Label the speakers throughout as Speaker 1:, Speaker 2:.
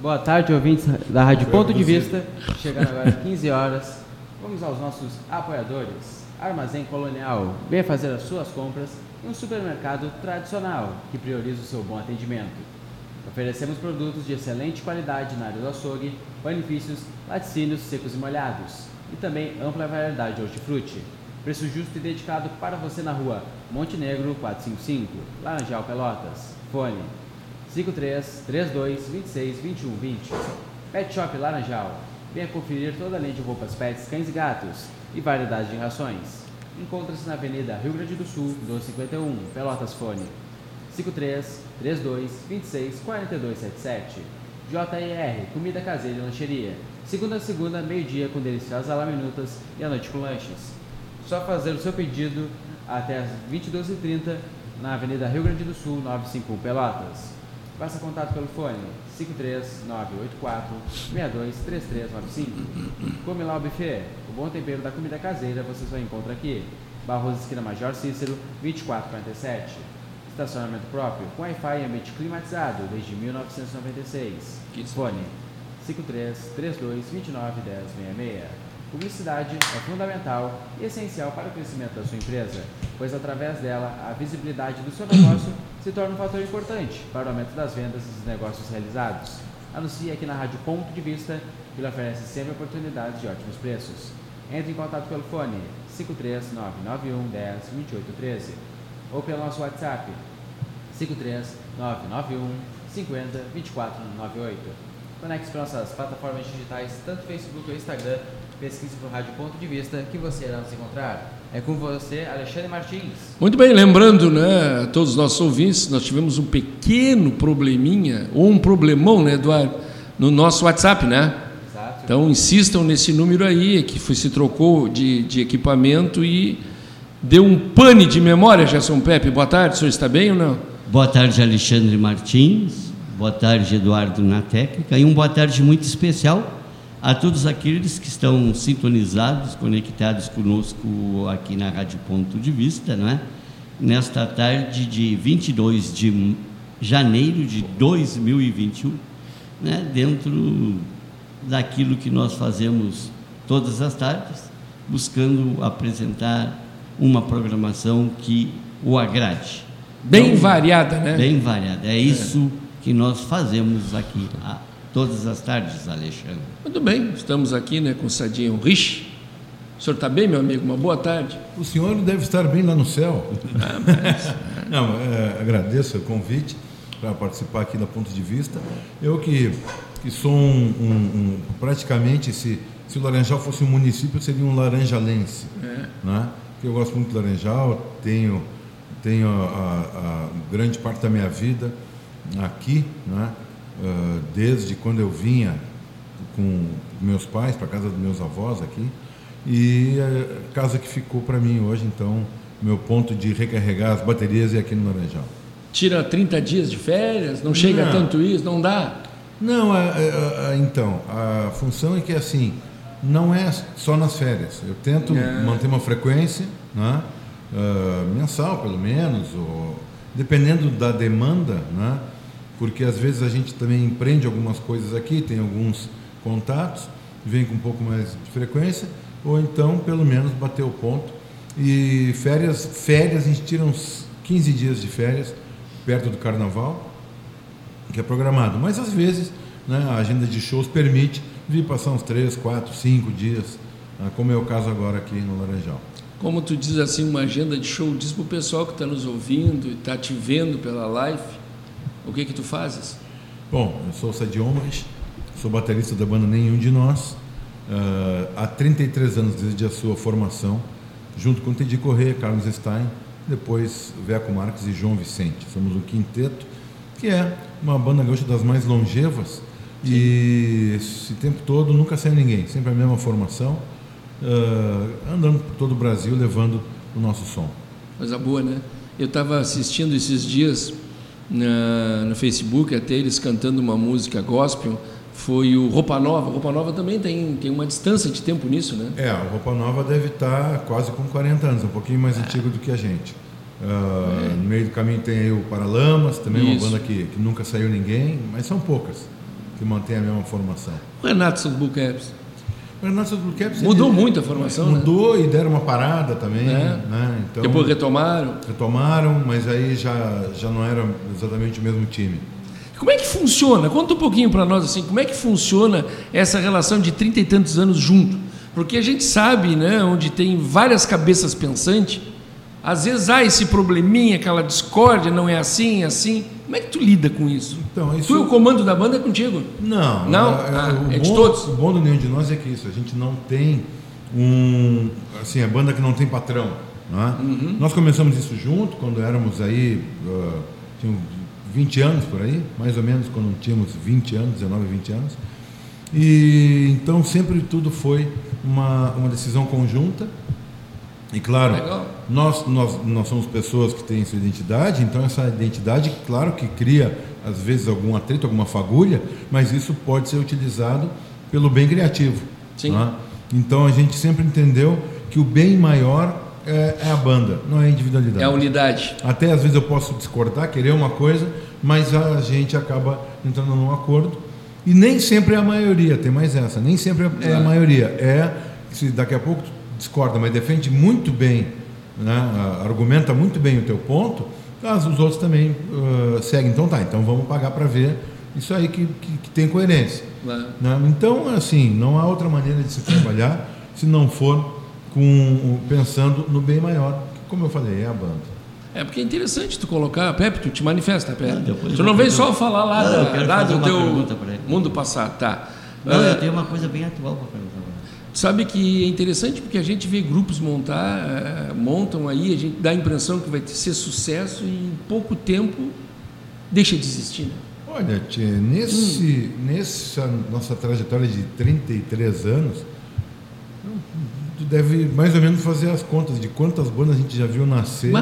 Speaker 1: Boa tarde, ouvintes da Rádio Ponto de Vista. Chegando agora às 15 horas. Vamos aos nossos apoiadores. Armazém Colonial. Venha fazer as suas compras em um supermercado tradicional que prioriza o seu bom atendimento. Oferecemos produtos de excelente qualidade na área do açougue, benefícios, laticínios secos e molhados e também ampla variedade de hortifruti. Preço justo e dedicado para você na rua Montenegro 455, Laranjal Pelotas. Fone 53 32 26 21 20. Pet Shop Laranjal. Venha conferir toda a linha de roupas pets, cães e gatos e variedade de rações. Encontra-se na Avenida Rio Grande do Sul, 1251, Pelotas Fone. 53 32 26 42 77. JR Comida Caseira e Lancheria. Segunda a segunda, meio-dia com deliciosas alaminutas e à noite com lanches. Só fazer o seu pedido até as 22h30 na Avenida Rio Grande do Sul, 951 Pelotas. Faça contato pelo fone 53984 623395. Come lá o buffet. O bom tempero da comida caseira você só encontra aqui. Barros Esquina Major Cícero, 2447. Estacionamento próprio com Wi-Fi e ambiente climatizado desde 1996. Fone 53 32 29 10 66. Publicidade é fundamental e essencial para o crescimento da sua empresa, pois através dela a visibilidade do seu negócio se torna um fator importante para o aumento das vendas e dos negócios realizados. Anuncie aqui na Rádio Ponto de Vista, que lhe oferece sempre oportunidades de ótimos preços. Entre em contato pelo fone 53991 10 2813 ou pelo nosso WhatsApp 53991 50 2498. Conecte-se para nossas plataformas digitais, tanto Facebook ou Instagram, pesquise por Rádio Ponto de Vista, que você irá nos encontrar. É com você, Alexandre Martins.
Speaker 2: Muito bem, lembrando, né, a todos os nossos ouvintes, nós tivemos um pequeno probleminha, ou um problemão, né, Eduardo, no nosso WhatsApp, né?
Speaker 1: Exato.
Speaker 2: Então insistam nesse número aí, que foi, se trocou de, de equipamento e deu um pane de memória, Gerson Pepe. Boa tarde, o senhor está bem ou não?
Speaker 3: Boa tarde, Alexandre Martins. Boa tarde, Eduardo na técnica. E um boa tarde muito especial a todos aqueles que estão sintonizados, conectados conosco aqui na Rádio Ponto de Vista, não é? Nesta tarde de 22 de janeiro de 2021, né? Dentro daquilo que nós fazemos todas as tardes, buscando apresentar uma programação que o agrade.
Speaker 2: Bem
Speaker 3: Então,
Speaker 2: variada, né?
Speaker 3: Bem variada. É isso que nós fazemos aqui todas as tardes, Alexandre.
Speaker 2: Muito bem, estamos aqui né, com o Sadinho Rich. O senhor está bem, meu amigo? Uma boa tarde.
Speaker 4: O senhor deve estar bem lá no céu.
Speaker 2: Ah,
Speaker 4: Não, é, agradeço o convite para participar aqui da Ponto de Vista. Eu que, que sou um, um- um- praticamente, se, se o Laranjal fosse um município, eu seria um laranjalense. Né? Porque Eu gosto muito do Laranjal, tenho, tenho a, a- a grande parte da minha vida aqui, né? Ah, desde quando eu vinha com meus pais para casa dos meus avós aqui e a casa que ficou para mim hoje então meu ponto de recarregar as baterias é aqui no Laranjal
Speaker 2: Tira 30 dias de férias, não chega
Speaker 4: Não.
Speaker 2: tanto isso, não dá.
Speaker 4: não a- a- a- então a função é que assim não é só nas férias eu tento
Speaker 2: É.
Speaker 4: manter uma frequência né? Ah, mensal pelo menos ou dependendo da demanda né? Porque às vezes a gente também empreende algumas coisas aqui tem alguns contatos vem com um pouco mais de frequência ou então pelo menos bater o ponto e férias férias a gente tira uns 15 dias de férias perto do carnaval que é programado. Mas às vezes né, a agenda de shows permite vir passar uns 3, 4, 5 dias, né, como é o caso agora aqui no Laranjal.
Speaker 2: Como tu diz assim, uma agenda de show, diz para o pessoal que está nos ouvindo e está te vendo pela live, o que que tu fazes?
Speaker 4: Bom, eu sou o Sadi Omrich, sou baterista da banda Nenhum de Nós, ah, há 33 anos desde a sua formação, junto com Teddy Corrêa, Carlos Stein, depois Veco Marques e João Vicente. Somos um quinteto, que é uma banda gaúcha das mais longevas, e esse tempo todo nunca saiu ninguém, sempre a mesma formação, ah, andando por todo o Brasil levando o nosso som.
Speaker 2: Coisa boa, né? Eu estava assistindo esses dias na, no Facebook, até eles cantando uma música gospel, foi o Roupa Nova. Roupa Nova também tem, tem uma distância de tempo nisso, né?
Speaker 4: É, a Roupa Nova deve estar quase com 40 anos, um pouquinho mais antigo do que a gente. Ah, No meio do caminho tem aí o Paralamas, também
Speaker 2: Isso.
Speaker 4: uma banda que, que nunca saiu ninguém, mas são poucas. que mantém a mesma formação.
Speaker 2: O Renato São Caps.
Speaker 4: O Renato Blue Caps
Speaker 2: Mudou muito a formação, né?
Speaker 4: Mudou e deram uma parada também,
Speaker 2: É.
Speaker 4: né? Então,
Speaker 2: Depois retomaram.
Speaker 4: retomaram, mas aí já, já não era exatamente o mesmo time.
Speaker 2: Como é que funciona? Conta um pouquinho para nós assim, como é que funciona essa relação de trinta e tantos anos junto? Porque a gente sabe, né, onde tem várias cabeças pensantes, às vezes há esse probleminha, aquela discórdia, não é assim, é assim. Como é que tu lida com isso?
Speaker 4: Então, isso-
Speaker 2: Tu e o comando da banda é contigo?
Speaker 4: Não,
Speaker 2: Não?
Speaker 4: é-
Speaker 2: Ah,
Speaker 4: o
Speaker 2: é de
Speaker 4: bom-
Speaker 2: todos?
Speaker 4: O bom do nenhum de nós é que isso, a gente não tem um. Assim, a banda que não tem patrão. né?
Speaker 2: Uhum.
Speaker 4: Nós começamos isso junto quando éramos aí. ah, tinham 20 anos por aí, mais ou menos quando tínhamos 20 anos, 19, 20 anos. E então sempre tudo foi uma, uma decisão conjunta. E claro,
Speaker 2: Legal.
Speaker 4: nós, nós, nós somos pessoas que têm sua identidade, então essa identidade, claro que cria às vezes algum atrito, alguma fagulha, mas isso pode ser utilizado pelo bem criativo.
Speaker 2: Sim.
Speaker 4: né? Então a gente sempre entendeu que o bem maior é, é a banda, não é a individualidade.
Speaker 2: É a unidade.
Speaker 4: Até às vezes eu posso discordar, querer uma coisa, mas a gente acaba entrando num acordo. E nem sempre é a maioria, tem mais essa, nem sempre é a maioria. É se daqui a pouco discorda, mas defende muito bem, né, argumenta muito bem o teu ponto, as, os outros também ah, seguem. Então tá, então vamos pagar para ver isso aí que, que, que tem coerência.
Speaker 2: né?
Speaker 4: né? Então, assim, não há outra maneira de se trabalhar se não for com, pensando no bem maior, que, como eu falei, é a banda.
Speaker 2: É porque é interessante tu colocar, Pepe, tu te manifesta, Pepe.
Speaker 3: Não, depois
Speaker 2: tu não vem só falar lá,
Speaker 3: Não, eu
Speaker 2: da,
Speaker 3: fazer
Speaker 2: do
Speaker 3: uma
Speaker 2: teu mundo passado, tá?
Speaker 3: Não,
Speaker 2: Ah,
Speaker 3: eu tenho uma coisa bem atual para perguntar.
Speaker 2: Sabe que é interessante porque a gente vê grupos montar, eh, montam aí, a gente dá a impressão que vai ser sucesso e em pouco tempo deixa de existir. Né?
Speaker 4: Olha, Tchê, nesse, nessa nossa trajetória de 33 anos, tu deve mais ou menos fazer as contas de quantas bandas a gente já viu nascer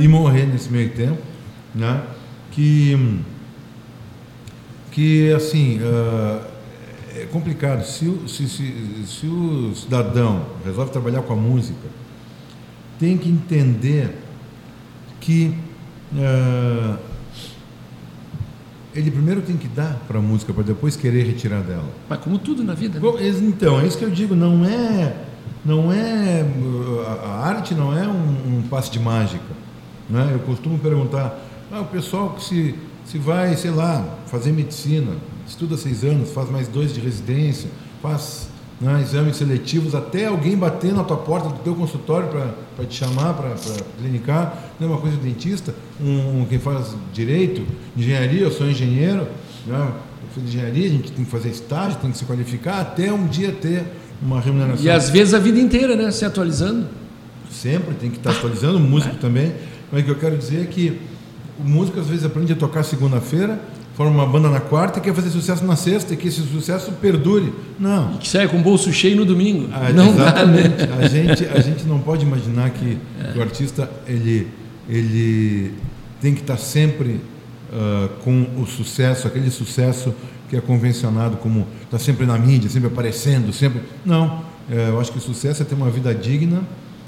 Speaker 4: e morrer nesse meio tempo, né? Que, que assim, ah, é complicado. Se, o- se, se, se o cidadão resolve trabalhar com a música, tem que entender que ah, ele primeiro tem que dar para a música para depois querer retirar dela.
Speaker 2: Mas como tudo na vida. né?
Speaker 4: Bom, Então, é isso que eu digo, não é. Não é. uh, A a arte não é um, um passe de mágica. Né? Eu costumo perguntar, ah, o pessoal que se, se vai, sei lá, fazer medicina, estuda seis anos, faz mais dois de residência, faz né, exames seletivos, até alguém bater na tua porta do teu consultório para te chamar para clinicar, não é uma coisa de dentista, um, quem faz direito, engenharia, eu sou engenheiro, né? eu fiz engenharia, a gente tem que fazer estágio, tem que se qualificar, até um dia ter uma remuneração.
Speaker 2: E às vezes a vida inteira, né? Se atualizando.
Speaker 4: Sempre tem que estar atualizando, o músico também. Mas o que eu quero dizer é que o músico às vezes aprende a tocar segunda-feira, forma uma banda na quarta e quer fazer sucesso na sexta e que esse sucesso perdure. Não.
Speaker 2: Que sai com o bolso cheio no domingo.
Speaker 4: A-
Speaker 2: não dá, né?
Speaker 4: exatamente. A gente, a gente não pode imaginar que, que o artista ele, ele tem que estar sempre ah, com o sucesso, aquele sucesso que é convencionado como está sempre na mídia, sempre aparecendo, sempre. Não. Eh, eu acho que o sucesso é ter uma vida digna,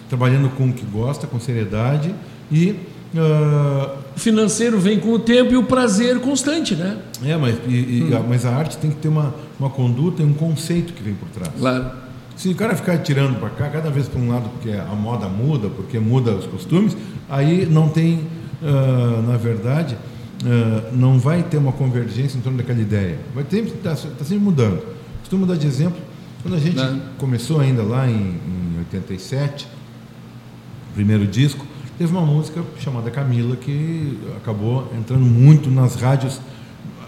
Speaker 4: trabalhando com o que gosta, com seriedade e. ah,
Speaker 2: O financeiro vem com o tempo e o prazer constante, né?
Speaker 4: é, mas, e- e- a, mas a arte tem que ter uma, uma conduta e um conceito que vem por trás.
Speaker 2: Claro.
Speaker 4: Se o cara ficar tirando para cá, cada vez para um lado, porque a moda muda, porque muda os costumes, aí não tem, ah, na verdade, ah, não vai ter uma convergência em torno daquela ideia. Vai ter, está sempre mudando. Costumo dar de exemplo, quando a gente
Speaker 2: Né?
Speaker 4: começou ainda lá em, em 87, o primeiro disco, teve uma música chamada Camila que acabou entrando muito nas rádios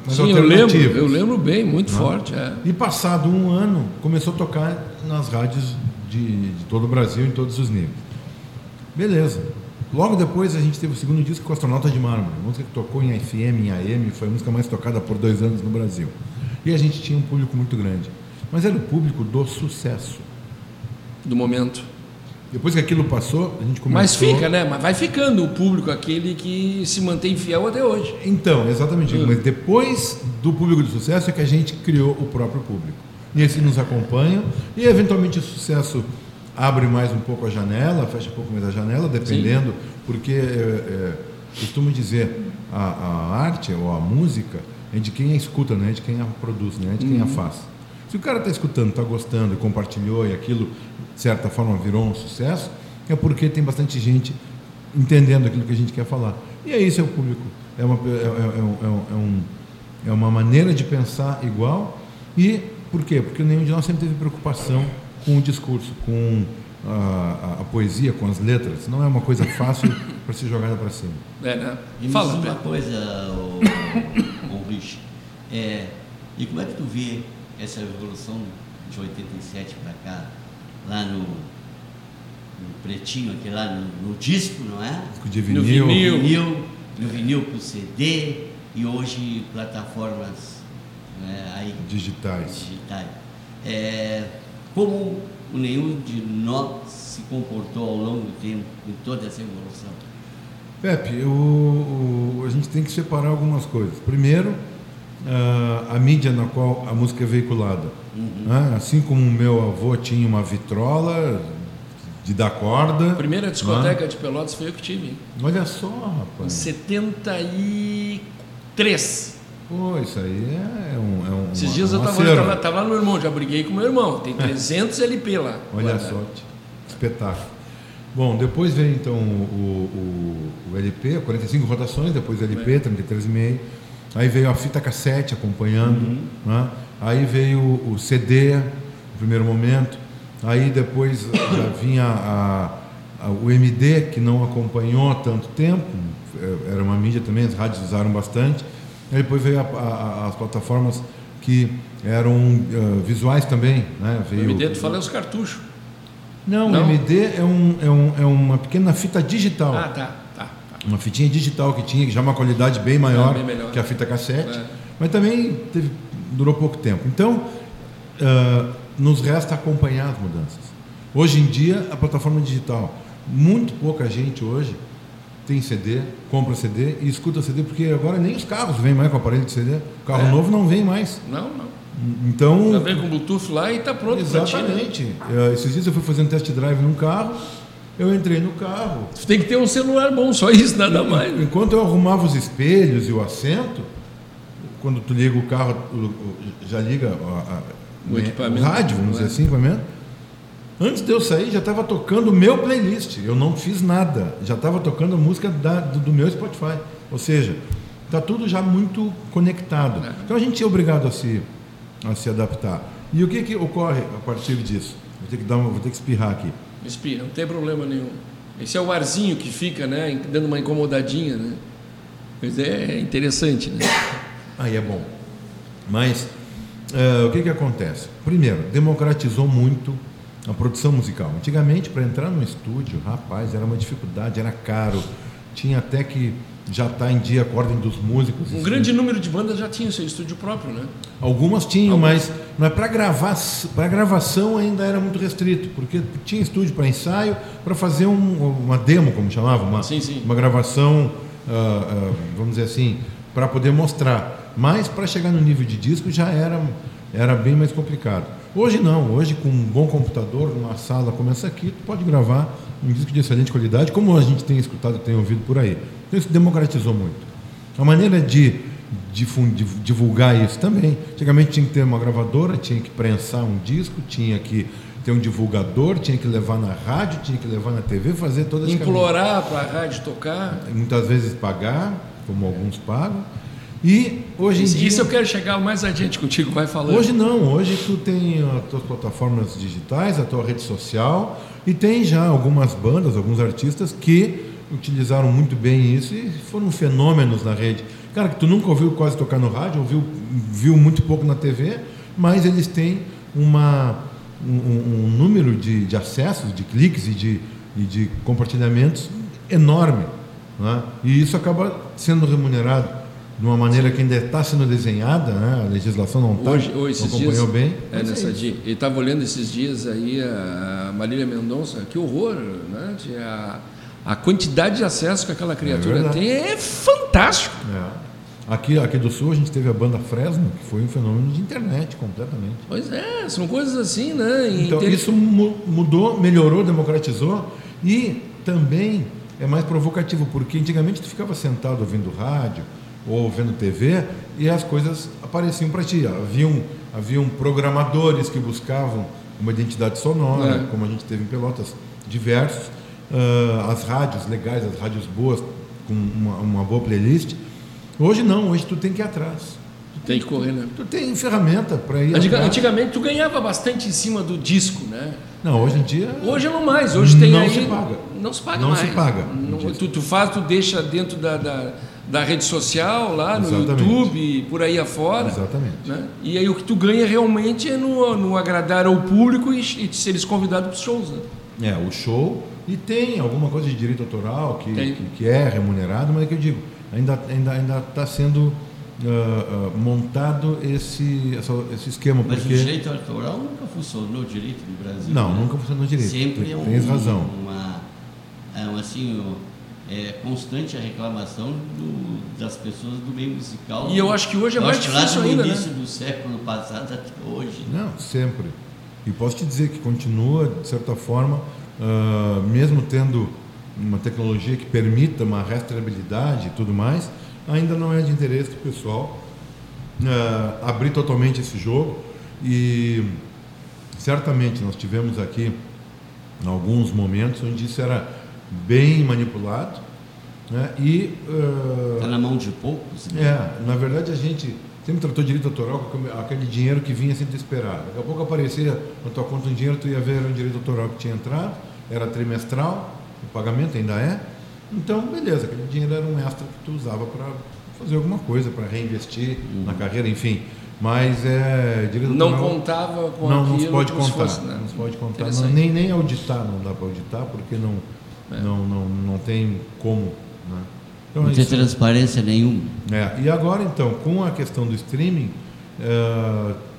Speaker 4: mais
Speaker 2: Sim, eu lembro, eu lembro bem, muito
Speaker 4: Não.
Speaker 2: forte. É.
Speaker 4: E passado um ano, começou a tocar nas rádios de, de todo o Brasil, em todos os níveis. Beleza. Logo depois a gente teve o segundo disco com Astronauta de Mármore, música que tocou em FM, em AM, foi a música mais tocada por dois anos no Brasil. E a gente tinha um público muito grande. Mas era o público do sucesso.
Speaker 2: Do momento.
Speaker 4: Depois que aquilo passou, a gente começou...
Speaker 2: Mas fica, né? Mas vai ficando o público aquele que se mantém fiel até hoje.
Speaker 4: Então, exatamente.
Speaker 2: Hum.
Speaker 4: Mas depois do público de sucesso é que a gente criou o próprio público. E esse nos acompanha. E eventualmente o sucesso abre mais um pouco a janela, fecha um pouco mais a janela, dependendo, porque é, é, costumo dizer, a, a arte ou a música, é de quem a escuta, não é de quem a produz, não é de quem
Speaker 2: Uhum.
Speaker 4: a faz. Se o cara está escutando, está gostando, e compartilhou e aquilo, de certa forma, virou um sucesso, é porque tem bastante gente entendendo aquilo que a gente quer falar. E é isso, é o público. É uma, é, é- é um- é um- é é uma maneira de pensar igual. E por quê? Porque nenhum de nós sempre teve preocupação com o discurso, com a, a- a poesia, com as letras. Não é uma coisa fácil para ser jogada para cima.
Speaker 2: É, né?
Speaker 3: E me
Speaker 2: Fala,
Speaker 3: uma coisa, o, o Rich. É, e como é que tu vê essa evolução de 87 para cá, lá no, no pretinho, aqui lá no, no disco, não é?
Speaker 4: Disco de
Speaker 2: No
Speaker 4: vinil.
Speaker 2: vinil.
Speaker 3: vinil, no vinil para o CD e hoje plataformas né, aí
Speaker 4: digitais.
Speaker 3: digitais. É, como o nenhum de nós se comportou ao longo do tempo em toda essa evolução?
Speaker 4: Pepe, o- o- a gente tem que separar algumas coisas. Primeiro, ah, a mídia na qual a música é veiculada. né? Assim como o meu avô tinha uma vitrola de dar corda.
Speaker 2: A primeira discoteca de Pelotas foi eu que tive.
Speaker 4: né? Olha só,
Speaker 2: Em
Speaker 4: rapaz.
Speaker 2: 73.
Speaker 4: Pô, isso aí é um. É um
Speaker 2: Esses
Speaker 4: uma-
Speaker 2: dias eu
Speaker 4: um
Speaker 2: tava, lá no meu irmão, já briguei com meu irmão. Tem 300 LP lá.
Speaker 4: Olha
Speaker 2: guardado.
Speaker 4: só, espetáculo. Bom, depois veio então o, o, o LP, 45 rotações, depois o LP, 33,5. Aí veio a fita cassete acompanhando. né? Aí veio o CD, no primeiro momento. Aí depois já vinha a- a- o MD, que não acompanhou tanto tempo. é, Era uma mídia também, as rádios usaram bastante. Aí depois veio a- as plataformas que eram eh, visuais também. Né?
Speaker 2: O
Speaker 4: Veio,
Speaker 2: MD, tu fala é os cartuchos.
Speaker 4: não,
Speaker 2: Não?
Speaker 4: o MD é, um, é, um, é uma pequena fita digital.
Speaker 2: Ah, tá.
Speaker 4: Uma fitinha digital que tinha, que já é uma qualidade bem maior,
Speaker 2: É, bem
Speaker 4: que a fita cassete.
Speaker 2: É.
Speaker 4: Mas também teve, durou pouco tempo. Então, ah, nos resta acompanhar as mudanças. Hoje em dia, a plataforma digital. Muito pouca gente hoje tem CD, compra CD e escuta CD, porque agora nem os carros vêm mais com aparelho de CD. O carro
Speaker 2: É.
Speaker 4: novo não vem mais.
Speaker 2: Não, não.
Speaker 4: Então,
Speaker 2: Já vem com Bluetooth lá e tá pronto pra ti. né?
Speaker 4: Exatamente. Eh, Esses dias eu fui fazer um test drive num carro, eu entrei no carro.
Speaker 2: Tu tem que ter um celular bom, só isso, nada mais. né?
Speaker 4: Enquanto eu arrumava os espelhos e o assento, quando tu liga o carro, o- o- já liga a- a-
Speaker 2: O equipamento.
Speaker 4: rádio, vamos dizer
Speaker 2: É.
Speaker 4: assim, equipamento. Antes de eu sair, já estava tocando o meu playlist. Eu não fiz nada. Já estava tocando a música da- do, do meu Spotify. Ou seja, está tudo já muito conectado.
Speaker 2: É.
Speaker 4: Então a gente é obrigado a se, a se adaptar. E o que, que ocorre a partir disso? Vou ter que, dar uma, vou ter que espirrar aqui.
Speaker 2: Espirra, não tem problema nenhum. Esse é o arzinho que fica, né? Dando uma incomodadinha, né? Mas é interessante, né?
Speaker 4: Aí é bom. Mas eh, o que, que acontece? Primeiro, democratizou muito a produção musical. Antigamente, para entrar no estúdio, rapaz, era uma dificuldade, era caro. Tinha até que já estar em dia com a ordem dos músicos.
Speaker 2: Um
Speaker 4: Isso-
Speaker 2: grande número de bandas já tinha seu estúdio próprio, né?
Speaker 4: Algumas tinham, mas, mas para gravar, para gravação ainda era muito restrito, porque tinha estúdio para ensaio, para fazer um- uma demo, como chamava, uma,
Speaker 2: Sim, sim.
Speaker 4: uma gravação, ah, ah, vamos dizer assim, para poder mostrar. Mas para chegar no nível de disco já era, era bem mais complicado. Hoje não, hoje com um bom computador, numa sala como essa aqui, tu pode gravar um disco de excelente qualidade, como a gente tem escutado, tem ouvido por aí. Então isso democratizou muito. A maneira de divulgar isso também. Antigamente tinha que ter uma gravadora, tinha que prensar um disco, tinha que ter um divulgador, tinha que levar na rádio, tinha que levar na TV, fazer todas as
Speaker 2: Implorar para a rádio tocar.
Speaker 4: muitas vezes pagar, como alguns pagam. E hoje em
Speaker 2: Isso,
Speaker 4: dia
Speaker 2: isso eu quero chegar mais adiante contigo, vai falando.
Speaker 4: Hoje não, hoje tu tem as tuas plataformas digitais, a tua rede social e tem já algumas bandas, alguns artistas que utilizaram muito bem isso e foram fenômenos na rede. Cara, que tu nunca ouviu quase tocar no rádio, ouviu viu muito pouco na TV, mas eles têm uma, um, um- número de, de acessos, de cliques e de, e de compartilhamentos enorme. né? E isso acaba sendo remunerado de uma maneira que ainda está sendo desenhada, né? a legislação não está,
Speaker 2: Hoje,
Speaker 4: não
Speaker 2: hoje esses
Speaker 4: acompanhou
Speaker 2: dias,
Speaker 4: bem.
Speaker 2: É,
Speaker 4: mas
Speaker 2: nessa
Speaker 4: isso.
Speaker 2: dia. Ele estava olhando esses dias aí a Marília Mendonça, que horror, né? De A, quantidade de acesso que aquela criatura
Speaker 4: verdade.
Speaker 2: tem é fantástico.
Speaker 4: É. Aqui, aqui do Sul a gente teve a banda Fresno, que foi um fenômeno de internet completamente.
Speaker 2: Pois é, são coisas assim, né? E
Speaker 4: Então,
Speaker 2: tem-
Speaker 4: isso mu- mudou, melhorou, democratizou e também é mais provocativo, porque antigamente tu ficava sentado ouvindo rádio ou vendo TV e as coisas apareciam para ti. Haviam, haviam programadores que buscavam uma identidade sonora,
Speaker 2: É.
Speaker 4: como a gente teve em Pelotas, diversos. Ah, as rádios legais, as rádios boas, com uma, uma boa playlist. Hoje não, hoje tu tem que ir atrás.
Speaker 2: Tem que correr, né?
Speaker 4: Tu tem ferramenta para ir
Speaker 2: Antiga-
Speaker 4: atrás.
Speaker 2: Antigamente tu ganhava bastante em cima do disco, né?
Speaker 4: Não, hoje em dia.
Speaker 2: Hoje não mais, hoje tem
Speaker 4: Não
Speaker 2: aí.
Speaker 4: se paga.
Speaker 2: Não se paga
Speaker 4: Não
Speaker 2: mais.
Speaker 4: se paga.
Speaker 2: Não- tu, tu faz, tu deixa dentro da, da, da rede social, lá no
Speaker 4: Exatamente.
Speaker 2: YouTube, por aí afora.
Speaker 4: Exatamente.
Speaker 2: né? E aí o que tu ganha realmente é no, no agradar ao público e, e seres convidado para os shows, né?
Speaker 4: É, o show. E tem alguma coisa de direito autoral que,
Speaker 2: Tem.
Speaker 4: que, que é remunerado, mas é que eu digo, ainda está ainda, ainda tá sendo ah, ah, montado esse, essa- esse esquema.
Speaker 3: Mas
Speaker 4: porque...
Speaker 3: o direito autoral nunca funcionou direito no Brasil.
Speaker 4: Não,
Speaker 3: né?
Speaker 4: nunca funcionou direito.
Speaker 3: Sempre é um,
Speaker 4: Tens razão.
Speaker 3: Uma, é um, assim, um- é constante a reclamação do- das pessoas do meio musical.
Speaker 2: E eu acho que hoje é mais
Speaker 3: acho que lá
Speaker 2: difícil
Speaker 3: do
Speaker 2: ainda, né?
Speaker 3: início do século passado até hoje. né?
Speaker 4: Não, sempre. E posso te dizer que continua, de certa forma, ah, mesmo tendo uma tecnologia que permita uma rastreabilidade e tudo mais, ainda não é de interesse do pessoal ah, abrir totalmente esse jogo. E certamente nós tivemos aqui alguns momentos onde isso era bem manipulado. Né? E ah,
Speaker 3: Está na mão de poucos. né?
Speaker 4: é, na verdade a gente sempre tratou direito autoral como aquele dinheiro que vinha sem te esperar. Daqui a pouco aparecia na tua conta um dinheiro, tu ia ver um direito autoral que tinha entrado, era trimestral, o pagamento ainda é. Então, beleza, aquele dinheiro era um extra que tu usava para fazer alguma coisa, para reinvestir na carreira, enfim. Mas é
Speaker 2: Não contava com
Speaker 4: não, não se pode contar.
Speaker 2: fosse, né?
Speaker 4: Não se pode contar. Não, nem, nem auditar não dá para auditar, porque não,
Speaker 2: É.
Speaker 4: não, não, não tem como. Né? Então,
Speaker 3: Não
Speaker 4: é
Speaker 3: tem
Speaker 4: isso.
Speaker 3: transparência nenhuma.
Speaker 4: É, e agora então, com a questão do streaming,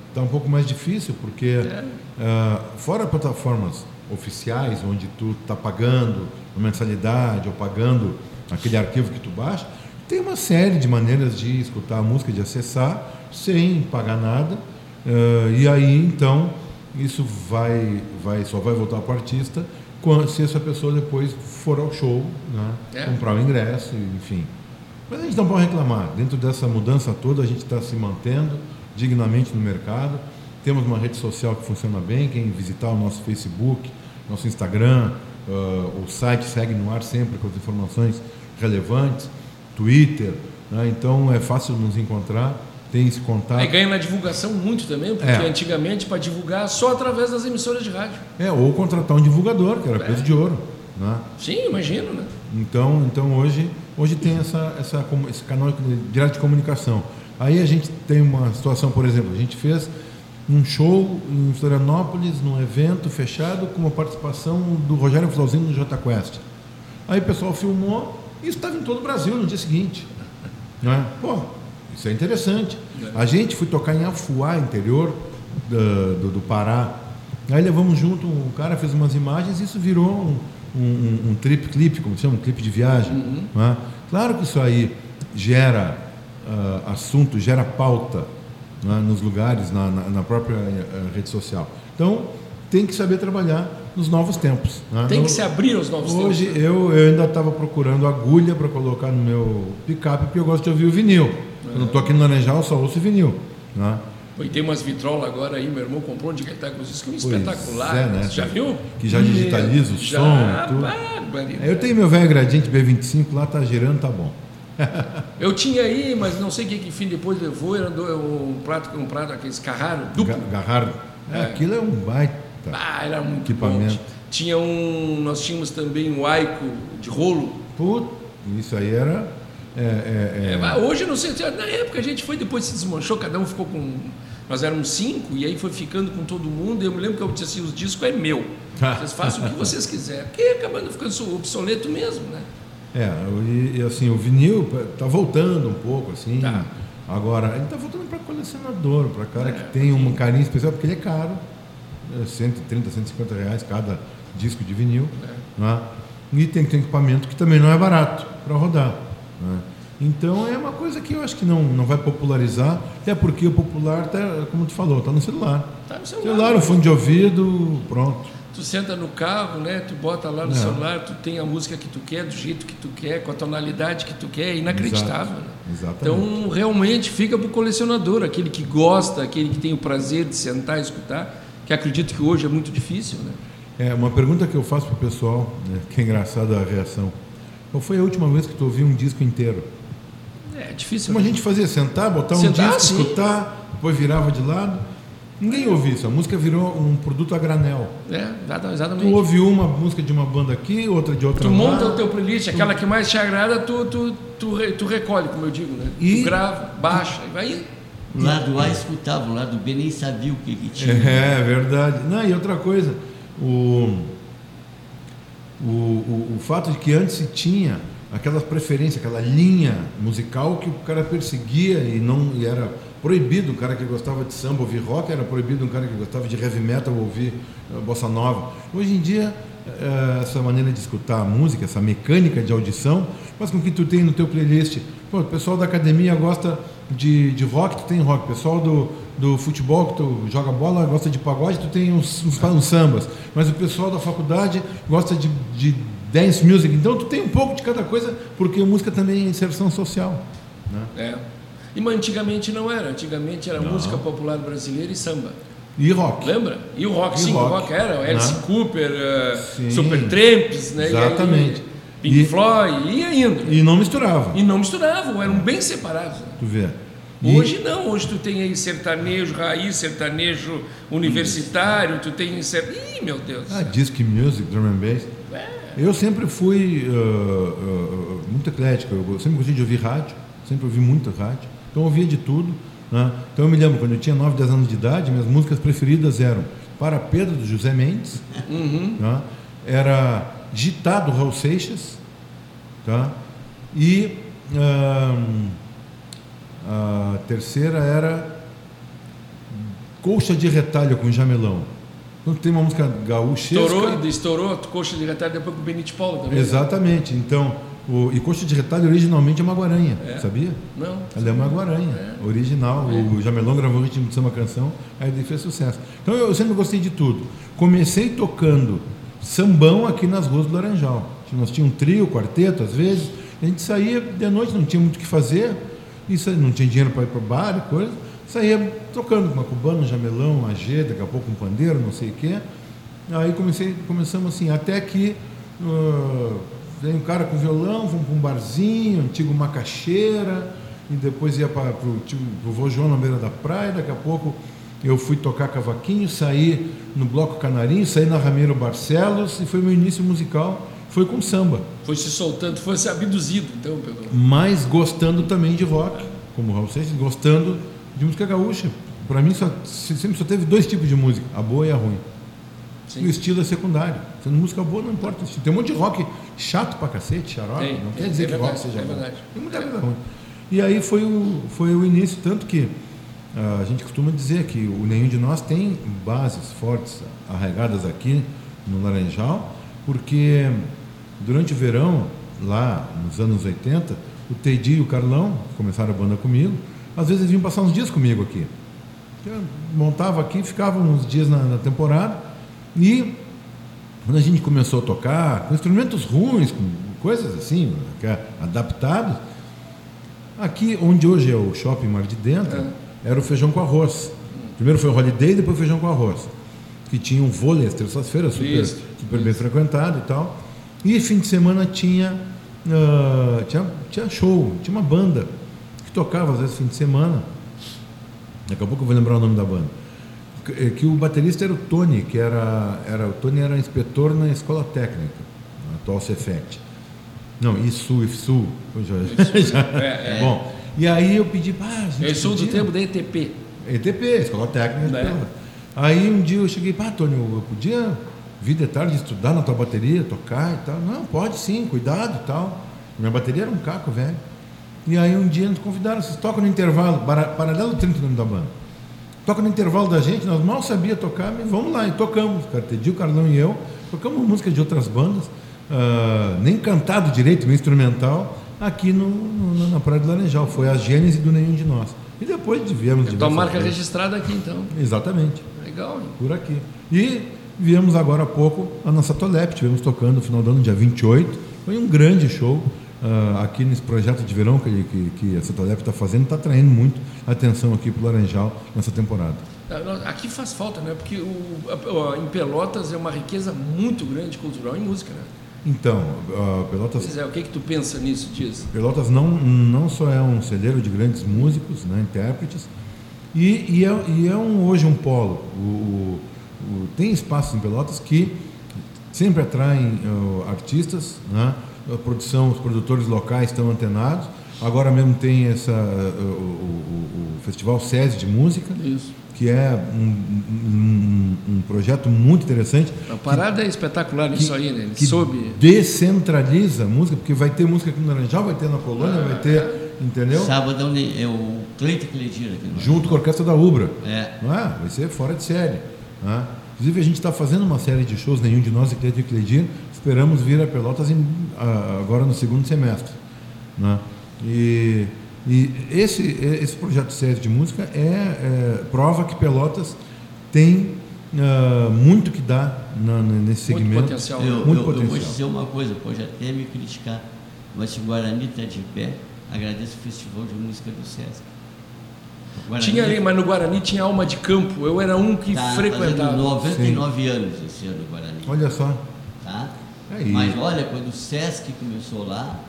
Speaker 4: está um pouco mais difícil, porque é, fora plataformas oficiais, onde tu está pagando uma mensalidade ou pagando aquele arquivo que tu baixa, tem uma série de maneiras de escutar a música, de acessar, sem pagar nada. é, e aí então isso vai, vai, só vai voltar para o artista quando, se essa pessoa depois for ao show, né,
Speaker 2: É.
Speaker 4: comprar o ingresso, enfim. Mas a gente não pode reclamar. Dentro dessa mudança toda, a gente está se mantendo dignamente no mercado. Temos uma rede social que funciona bem. Quem visitar o nosso Facebook, nosso Instagram, ah, o site segue no ar sempre com as informações relevantes, Twitter. né? Então é fácil nos encontrar, tem esse contato.
Speaker 2: Aí ganha na divulgação muito também, porque
Speaker 4: É.
Speaker 2: antigamente para divulgar só através das emissoras de rádio.
Speaker 4: É, ou contratar um divulgador, que era
Speaker 2: É.
Speaker 4: peso de ouro. Né?
Speaker 2: Sim, imagino, né?
Speaker 4: Então, então hoje, hoje tem essa, essa, esse canal direto de comunicação. Aí a gente tem uma situação, por exemplo, a gente fez um show em Florianópolis, num evento fechado, com a participação do Rogério Flauzino no Jota Quest. Aí o pessoal filmou e isso estava em todo o Brasil no dia seguinte. Né? Pô, isso é interessante. A gente foi tocar em Afuá, interior da- do, do Pará. Aí levamos junto, o cara fez umas imagens e isso virou um, um, um- um trip clip, como se chama, um clipe de viagem. né? Claro que isso aí gera ah, assunto, gera pauta né, nos lugares, na, na- na própria eh, rede social. Então, tem que saber trabalhar nos novos tempos. né?
Speaker 2: Tem que se abrir aos novos
Speaker 4: Hoje
Speaker 2: tempos.
Speaker 4: eu, eu ainda estava procurando agulha para colocar no meu picape, porque eu gosto de ouvir o vinil. Eu não estou aqui no Laranjal, eu só ouço vinil. Né?
Speaker 2: Pô, E tem umas vitrolas agora aí, meu irmão comprou ele tá com isso, que é um
Speaker 4: Pois
Speaker 2: espetacular.
Speaker 4: é, né?
Speaker 2: Você já viu?
Speaker 4: Que já digitaliza o
Speaker 2: Já,
Speaker 4: som e tudo.
Speaker 2: barbaridade.
Speaker 4: Eu tenho meu velho gradiente B25, lá tá girando, tá bom.
Speaker 2: Eu tinha aí, mas não sei o que que fim depois levou, era do- um prato, um prato, aqueles Carraro, duplo.
Speaker 4: Ga- Garrard. É, aquilo é um baita.
Speaker 2: Ah, era muito
Speaker 4: Equipamento.
Speaker 2: bom. Tinha um, nós tínhamos também um Aico de rolo.
Speaker 4: Putz, isso aí era. É, é, é,
Speaker 2: É, hoje não sei, na época a gente foi, depois se desmanchou, cada um ficou com. Nós éramos cinco, e aí foi ficando com todo mundo. E eu me lembro que eu disse assim: os discos é meu. Vocês façam o que vocês quiserem. Porque acabando ficando obsoleto mesmo, né?
Speaker 4: É, e, e, assim, o vinil tá voltando um pouco, assim.
Speaker 2: Tá.
Speaker 4: Agora, ele tá voltando para colecionador, para cara
Speaker 2: É,
Speaker 4: que tem um carinho especial, porque ele é caro. É 130, 150 reais cada disco de vinil.
Speaker 2: É.
Speaker 4: Né? E tem que ter equipamento que também não é barato para rodar. né? Então é uma coisa que eu acho que não, não vai popularizar, até porque o popular, tá, como tu falou, está no celular.
Speaker 2: Tá no
Speaker 4: Celular,
Speaker 2: celular.
Speaker 4: o fone de ouvido, pronto.
Speaker 2: Tu senta no carro, né? Tu bota lá no
Speaker 4: É.
Speaker 2: celular, tu tem a música que tu quer, do jeito que tu quer, com a tonalidade que tu quer, é inacreditável. Né?
Speaker 4: Exatamente.
Speaker 2: Então, realmente fica para o colecionador, aquele que gosta, aquele que tem o prazer de sentar e escutar, que acredito que hoje é muito difícil, né?
Speaker 4: É, uma pergunta que eu faço pro pessoal, né, que é engraçada a reação. Qual foi a última vez que tu ouviu um disco inteiro?
Speaker 2: É difícil.
Speaker 4: Como a
Speaker 2: né?
Speaker 4: gente fazia? Sentar, botar um
Speaker 2: Sentar,
Speaker 4: disco,
Speaker 2: sim.
Speaker 4: escutar, depois virava de lado. Ninguém ouvia isso. A música virou um produto a granel.
Speaker 2: É, exata-
Speaker 4: Tu
Speaker 2: exatamente.
Speaker 4: ouve uma música de uma banda aqui, outra de outra
Speaker 2: Tu
Speaker 4: lá.
Speaker 2: monta o teu playlist, aquela que mais te agrada, tu, tu, tu, tu recolhe, como eu digo, né?
Speaker 4: E-
Speaker 2: Tu grava, baixa, e vai indo.
Speaker 3: O lado A escutava, o lado B nem sabia o que, que tinha.
Speaker 4: É, verdade. Não, e outra coisa, o, o, o, o fato de que antes se tinha aquela preferência, aquela linha musical que o cara perseguia e não e era proibido o cara que gostava de samba ouvir rock, era proibido um cara que gostava de heavy metal ouvir eh, bossa nova. Hoje em dia, eh, essa maneira de escutar a música, essa mecânica de audição, faz com que tu tenha no teu playlist. Pô, o pessoal da academia gosta de, de rock, tu tem rock. O pessoal do, do futebol, que tu joga bola, gosta de pagode, tu tem uns, uns, uns sambas. Mas o pessoal da faculdade gosta de, de dance music. Então tu tem um pouco de cada coisa, porque música também é inserção social. Né?
Speaker 2: É. E, mas antigamente não era. Antigamente era música popular brasileira e samba.
Speaker 4: E rock.
Speaker 2: Lembra? E o rock,
Speaker 4: E
Speaker 2: sim,
Speaker 4: rock.
Speaker 2: o rock era. o Alice
Speaker 4: Né?
Speaker 2: Cooper, uh,
Speaker 4: Sim.
Speaker 2: Supertramps, né? E
Speaker 4: Exatamente.
Speaker 2: Pink
Speaker 4: E-
Speaker 2: Floyd, ia indo.
Speaker 4: E não misturava,
Speaker 2: E não misturavam, eram bem separados.
Speaker 4: tu vê. E-
Speaker 2: Hoje não, hoje tu tem aí sertanejo raiz, sertanejo universitário, tu tem. Ser... Ih, meu Deus!
Speaker 4: Ah, disc music, drum and bass.
Speaker 2: É.
Speaker 4: Eu sempre fui ah, ah, muito eclético. Eu sempre gostei de ouvir rádio, sempre ouvi muito rádio. Então eu ouvia de tudo. né? Então eu me lembro, quando eu tinha 9, 10 anos de idade, minhas músicas preferidas eram Para Pedro, do José Mendes.
Speaker 2: Uhum.
Speaker 4: tá? Era Gitá, do Raul Seixas. Tá? E a terceira era Colcha de Retalho com Jamelão. Então tem uma música gaúchesca.
Speaker 2: Estourou, estourou a coxa de retalho depois com o Benite Paula também. né?
Speaker 4: Exatamente. Então, o, e coxa de retalho originalmente é uma guaranha,
Speaker 2: É.
Speaker 4: sabia?
Speaker 2: Não.
Speaker 4: Ela é uma guaranha, original. O Jamelão gravou o ritmo de samba canção, aí ele fez sucesso. Então eu sempre gostei de tudo. Comecei tocando sambão aqui nas ruas do Laranjal. Nós tínhamos um trio, quarteto, às vezes. A gente saía de noite, não tinha muito o que fazer, isso, não tinha dinheiro para ir para o bar e coisa. Saía tocando com uma cubana, um jamelão, um agê, daqui a pouco um pandeiro, não sei o quê. Aí comecei, começamos assim, até que ah, veio um cara com violão, fomos para um barzinho, antigo macaxeira, e depois ia para o vô João na beira da praia, daqui a pouco eu fui tocar cavaquinho, saí no Bloco Canarinho, saí na Ramiro Barcelos, e foi meu início musical, foi com samba,
Speaker 2: Foi se soltando, foi se abduzido, então, pelo.
Speaker 4: mas gostando também de rock, como o Raul Seixas, gostando de música gaúcha. Para mim, só, sempre só teve dois tipos de música, a boa e a ruim.
Speaker 2: Sim.
Speaker 4: O estilo é secundário. Sendo música boa, não importa o estilo. Tem um monte de rock chato pra cacete, xarope.
Speaker 2: Tem,
Speaker 4: não quer dizer
Speaker 2: é
Speaker 4: que
Speaker 2: verdade,
Speaker 4: rock seja
Speaker 2: é verdade.
Speaker 4: Tem muita coisa ruim. E aí foi o, foi o início, tanto que ah, a gente costuma dizer que o nenhum de nós tem bases fortes arraigadas aqui no Laranjal, porque durante o verão, lá nos anos 80, o Teidi e o Carlão começaram a banda comigo, às vezes eles vinham passar uns dias comigo aqui. Eu montava aqui, ficava uns dias na, na temporada e quando a gente começou a tocar com instrumentos ruins, com coisas assim, é adaptados, aqui onde hoje é o shopping Mar de Dentro, era o feijão com arroz. Primeiro foi o holiday, depois o feijão com arroz. Que tinha um vôlei às terças-feiras, super,
Speaker 2: Isso,
Speaker 4: super bem frequentado e tal. E fim de semana tinha, ah, tinha, tinha show, tinha uma banda que tocava às vezes fim de semana. Daqui a pouco eu vou lembrar o nome da banda. Que, eh, que o baterista era o Tony, que era, era o Tony era inspetor na escola técnica, na atual Cefet. Não, ISU, IFSU. já- já-
Speaker 2: É, é.
Speaker 4: Bom, e aí eu pedi, ah, gente
Speaker 2: Eu sou do tempo da ETP.
Speaker 4: ETP, Escola Técnica. Escola. Aí um dia eu cheguei, pá, Tony, eu podia vir de tarde estudar na tua bateria, tocar e tal. Não, pode sim, cuidado e tal. Minha bateria era um caco, velho. E aí um dia nos convidaram, vocês tocam no intervalo, para- Paralelo 30 o nome da banda. Toca no intervalo da gente, nós mal sabia tocar, mas vamos lá, e tocamos. Cartedi, o Carlão e eu, tocamos música de outras bandas, ah, nem cantado direito, meio instrumental, aqui no, no- na Praia do Laranjal. Foi a gênese do Nenhum de Nós. E depois viemos de
Speaker 2: Tua marca registrada aqui, então.
Speaker 4: Exatamente,
Speaker 2: Legal, hein?
Speaker 4: por aqui. E Viemos agora há pouco a nossa Tolep, tivemos tocando no final do ano, dia 28. Foi um grande show uh, aqui nesse projeto de verão que, que, que a Satolep está fazendo, está atraindo muito atenção aqui para o Laranjal nessa temporada.
Speaker 2: Aqui faz falta, né? Porque o, em Pelotas é uma riqueza muito grande cultural em música, né?
Speaker 4: Então, uh, Pelotas.
Speaker 2: Pois é, o que que tu pensa nisso, Dias?
Speaker 4: Pelotas não, não só é um celeiro de grandes músicos, né, intérpretes, e, e, é, e é um, hoje um polo. O, o, tem espaços em Pelotas que sempre atraem uh, artistas, né? a produção, os produtores locais estão antenados. Agora mesmo tem essa, uh, o, o, o, Festival SESI de Música,
Speaker 2: Isso.
Speaker 4: que é um, um, um, projeto muito interessante.
Speaker 2: A parada que, é espetacular
Speaker 4: que,
Speaker 2: isso aí, né? Ele
Speaker 4: que
Speaker 2: soube.
Speaker 4: Descentraliza a música, porque vai ter música aqui no Laranjal, vai ter na Colônia, ah, vai ter. É. Entendeu?
Speaker 3: Sábado é o Cleito Cledir aqui.
Speaker 4: Junto com a orquestra da Ubra.
Speaker 3: É.
Speaker 4: Não é? Vai ser fora de série. Né? Inclusive, a gente está fazendo uma série de shows, nenhum de nós é Cleito Cledir. Esperamos vir a Pelotas em, agora no segundo semestre. Né? E, e esse, esse projeto sério de música é, é prova que Pelotas tem uh, muito que dar na, nesse segmento. Muito
Speaker 3: potencial. Eu, muito eu, potencial. eu vou dizer uma coisa, pode até me criticar, mas se o Guarani está de pé, agradeço o Festival de Música do Sesc.
Speaker 2: Guarani, tinha ali, mas no Guarani tinha alma de campo. Eu era um que tá frequentava.
Speaker 3: 99 Sim. anos esse ano, Guarani.
Speaker 4: Olha só.
Speaker 3: Tá? Aí. Mas olha, quando o Sesc começou lá,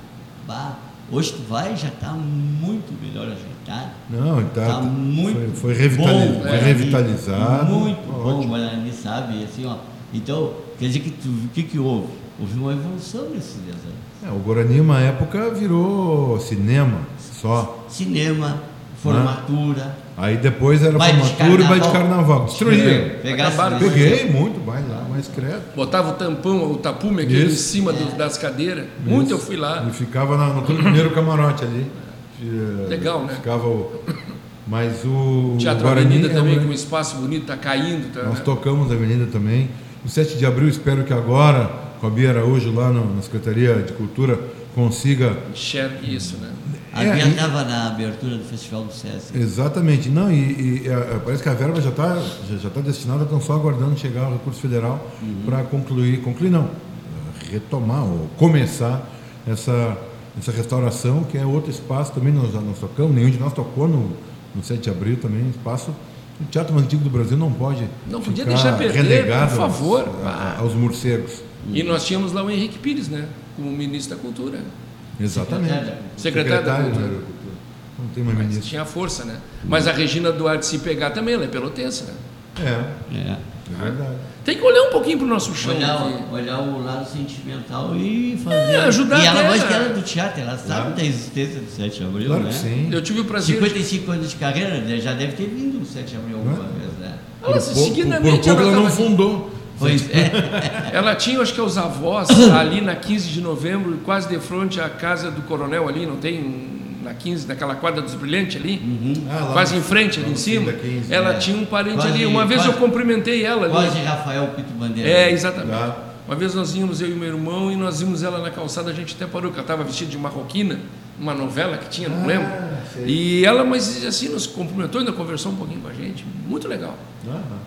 Speaker 3: bah, hoje tu vai já está muito melhor ajeitado.
Speaker 4: Não, está tá muito foi, foi, revitaliz, bom, foi revitalizado.
Speaker 3: Muito bom, ótimo. Guarani, sabe? Assim, ó, então, quer dizer que o que, que houve? Houve uma evolução nesses 10 anos.
Speaker 4: É, o Guarani, uma época, virou cinema só.
Speaker 3: Cinema, formatura.
Speaker 4: Aí depois era formatura e baile de carnaval. Destruíram. Peguei muito baile lá, mais credo.
Speaker 2: Botava o tampão, o tapume aqui em cima é. do, das cadeiras. Isso. Muito eu fui lá.
Speaker 4: E ficava no, no primeiro camarote ali.
Speaker 2: Legal, né?
Speaker 4: Ficava o. Mas o.
Speaker 2: Teatro Guarani Avenida também, é com um espaço bonito, tá caindo. Tá,
Speaker 4: Nós né? tocamos a Avenida também. No 7 de abril, espero que agora, com a Bia Araújo lá no, na Secretaria de Cultura, consiga.
Speaker 2: Enxergue isso, né?
Speaker 3: A é, Bia estava na abertura do Festival do SESC.
Speaker 4: Exatamente. Não, e, e é, é, parece que a verba já está já, já tá destinada, estão só aguardando chegar o recurso federal uhum. para concluir, concluir não, retomar ou começar essa, essa restauração, que é outro espaço também, nós, nós tocamos, nenhum de nós tocou no, no 7 de abril também, espaço o Teatro Mais Antigo do Brasil não pode
Speaker 2: não podia deixar perder, por favor,
Speaker 4: aos, a, aos morcegos.
Speaker 2: E nós tínhamos lá o Henrique Pires, né, como ministro da Cultura.
Speaker 4: Exatamente.
Speaker 2: Secretário, Secretário da Cultura.
Speaker 4: Não tem mais ministro.
Speaker 2: Tinha força, né? Mas a Regina Duarte, se pegar também, ela é pelotense, né?
Speaker 4: É. É. É verdade.
Speaker 2: Tem que olhar um pouquinho para o nosso chão.
Speaker 3: Olhar, olhar, o lado sentimental e fazer. É,
Speaker 2: ajudar
Speaker 3: E ela gosta que era do teatro, ela sabe claro. da existência do 7 de abril,
Speaker 4: claro
Speaker 3: né?
Speaker 4: sim.
Speaker 2: Eu tive o prazer.
Speaker 3: 55 anos de carreira, né? já deve ter vindo o 7 de abril alguma é? vez, né?
Speaker 4: Por, por, seguidamente, por pouco ela, ela não fundou.
Speaker 3: Pois é.
Speaker 2: Ela tinha, acho que os avós, ali na 15 de novembro, quase de frente à casa do coronel ali, não tem na 15, naquela quadra dos brilhantes ali, uhum. ah, quase em frente ali em cima. 15, ela é. tinha um parente quase, ali. Uma vez quase, eu cumprimentei ela ali.
Speaker 3: Quase Rafael Pito Bandeira.
Speaker 2: É, exatamente. Ah. Uma vez nós íamos, eu e meu irmão, e nós vimos ela na calçada, a gente até parou, que ela estava vestida de marroquina, uma novela que tinha, não ah, lembro. Sei. E ela, mas assim, nos cumprimentou, ainda conversou um pouquinho com a gente. Muito legal.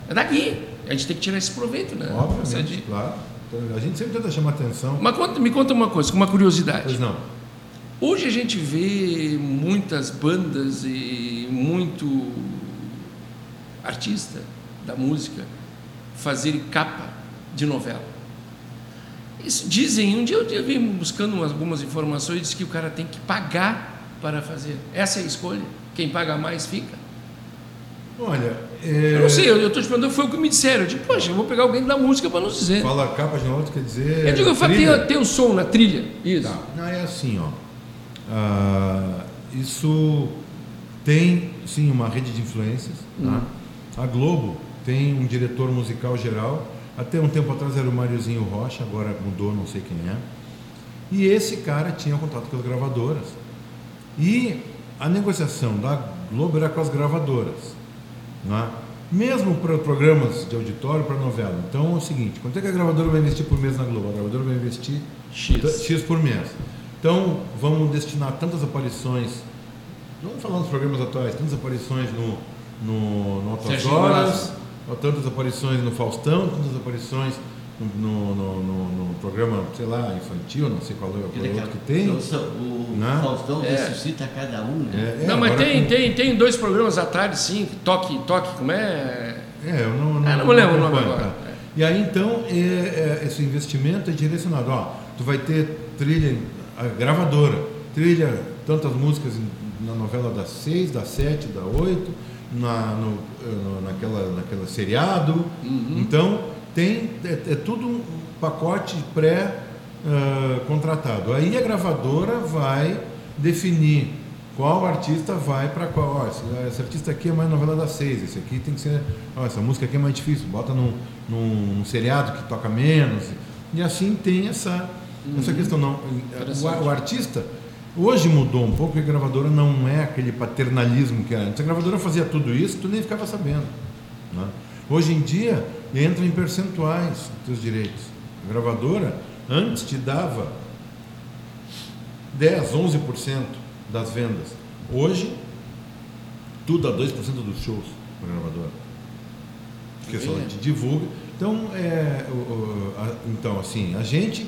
Speaker 2: É daqui. A gente tem que tirar esse proveito, né?
Speaker 4: Obviamente, de... claro. Então, a gente sempre tenta chamar atenção.
Speaker 2: Mas conta, me conta uma coisa, com uma curiosidade.
Speaker 4: Pois não.
Speaker 2: Hoje a gente vê muitas bandas e muito artista da música fazerem capa de novela. Isso dizem, um dia eu vim buscando algumas informações, diz que o cara tem que pagar para fazer. Essa é a escolha. Quem paga mais fica.
Speaker 4: Olha, é...
Speaker 2: eu não sei, eu estou te perguntando, foi o que me disseram. Eu digo, poxa, eu vou pegar alguém da música para nos dizer.
Speaker 4: Fala capa de novela, quer dizer.
Speaker 2: Eu digo, eu falo, tem, tem o som na trilha. Isso. Tá.
Speaker 4: Não, é assim, ó. Ah, isso tem, sim, uma rede de influências. Tá? Uhum. A Globo tem um diretor musical geral. Até um tempo atrás era o Mariozinho Rocha, agora mudou, não sei quem é. E esse cara tinha contato com as gravadoras. E a negociação da Globo era com as gravadoras. Né? Mesmo para programas de auditório, para novela. Então é o seguinte: quanto é que a gravadora vai investir por mês na Globo? A gravadora vai investir X, X por mês. Então, vamos destinar tantas aparições, vamos falar dos programas atuais, tantas aparições no, no, no Altas Horas, tantas aparições no Faustão, tantas aparições no, no, no, no programa, sei lá, infantil, não sei qual é o outro que tem.
Speaker 3: O
Speaker 4: Né?
Speaker 3: Faustão
Speaker 2: É.
Speaker 3: ressuscita cada um, né?
Speaker 4: É, é,
Speaker 2: não, mas tem,
Speaker 4: com-
Speaker 2: tem, tem dois programas à tarde, sim. Toque, toque, como é?
Speaker 4: É, eu não, não,
Speaker 2: Ah, não me lembro o nome
Speaker 4: acompanho,
Speaker 2: agora.
Speaker 4: tá? E aí então é, é, esse investimento é direcionado, ó, tu vai ter trilha, a gravadora, trilha, tantas músicas na novela das seis, das sete, da oito, na, no, naquela, naquela seriado. Então tem é, é tudo um pacote pré ah, contratado. Aí a gravadora vai definir qual artista vai para qual. Ó, esse, esse artista aqui é mais novela das seis, esse aqui tem que ser. Ó, essa música aqui é mais difícil, bota num, num, num seriado que toca menos. E assim tem essa, essa questão. Não, o, o artista. Hoje mudou um pouco, porque a gravadora não é aquele paternalismo que era antes. A gravadora fazia tudo isso, tu nem ficava sabendo. né? Hoje em dia, entra em percentuais os teus direitos. A gravadora antes te dava 10, 11% das vendas. Hoje, tudo dá 2% dos shows para a gravadora. Porque só te divulga. Então, é, a- então, assim, a gente,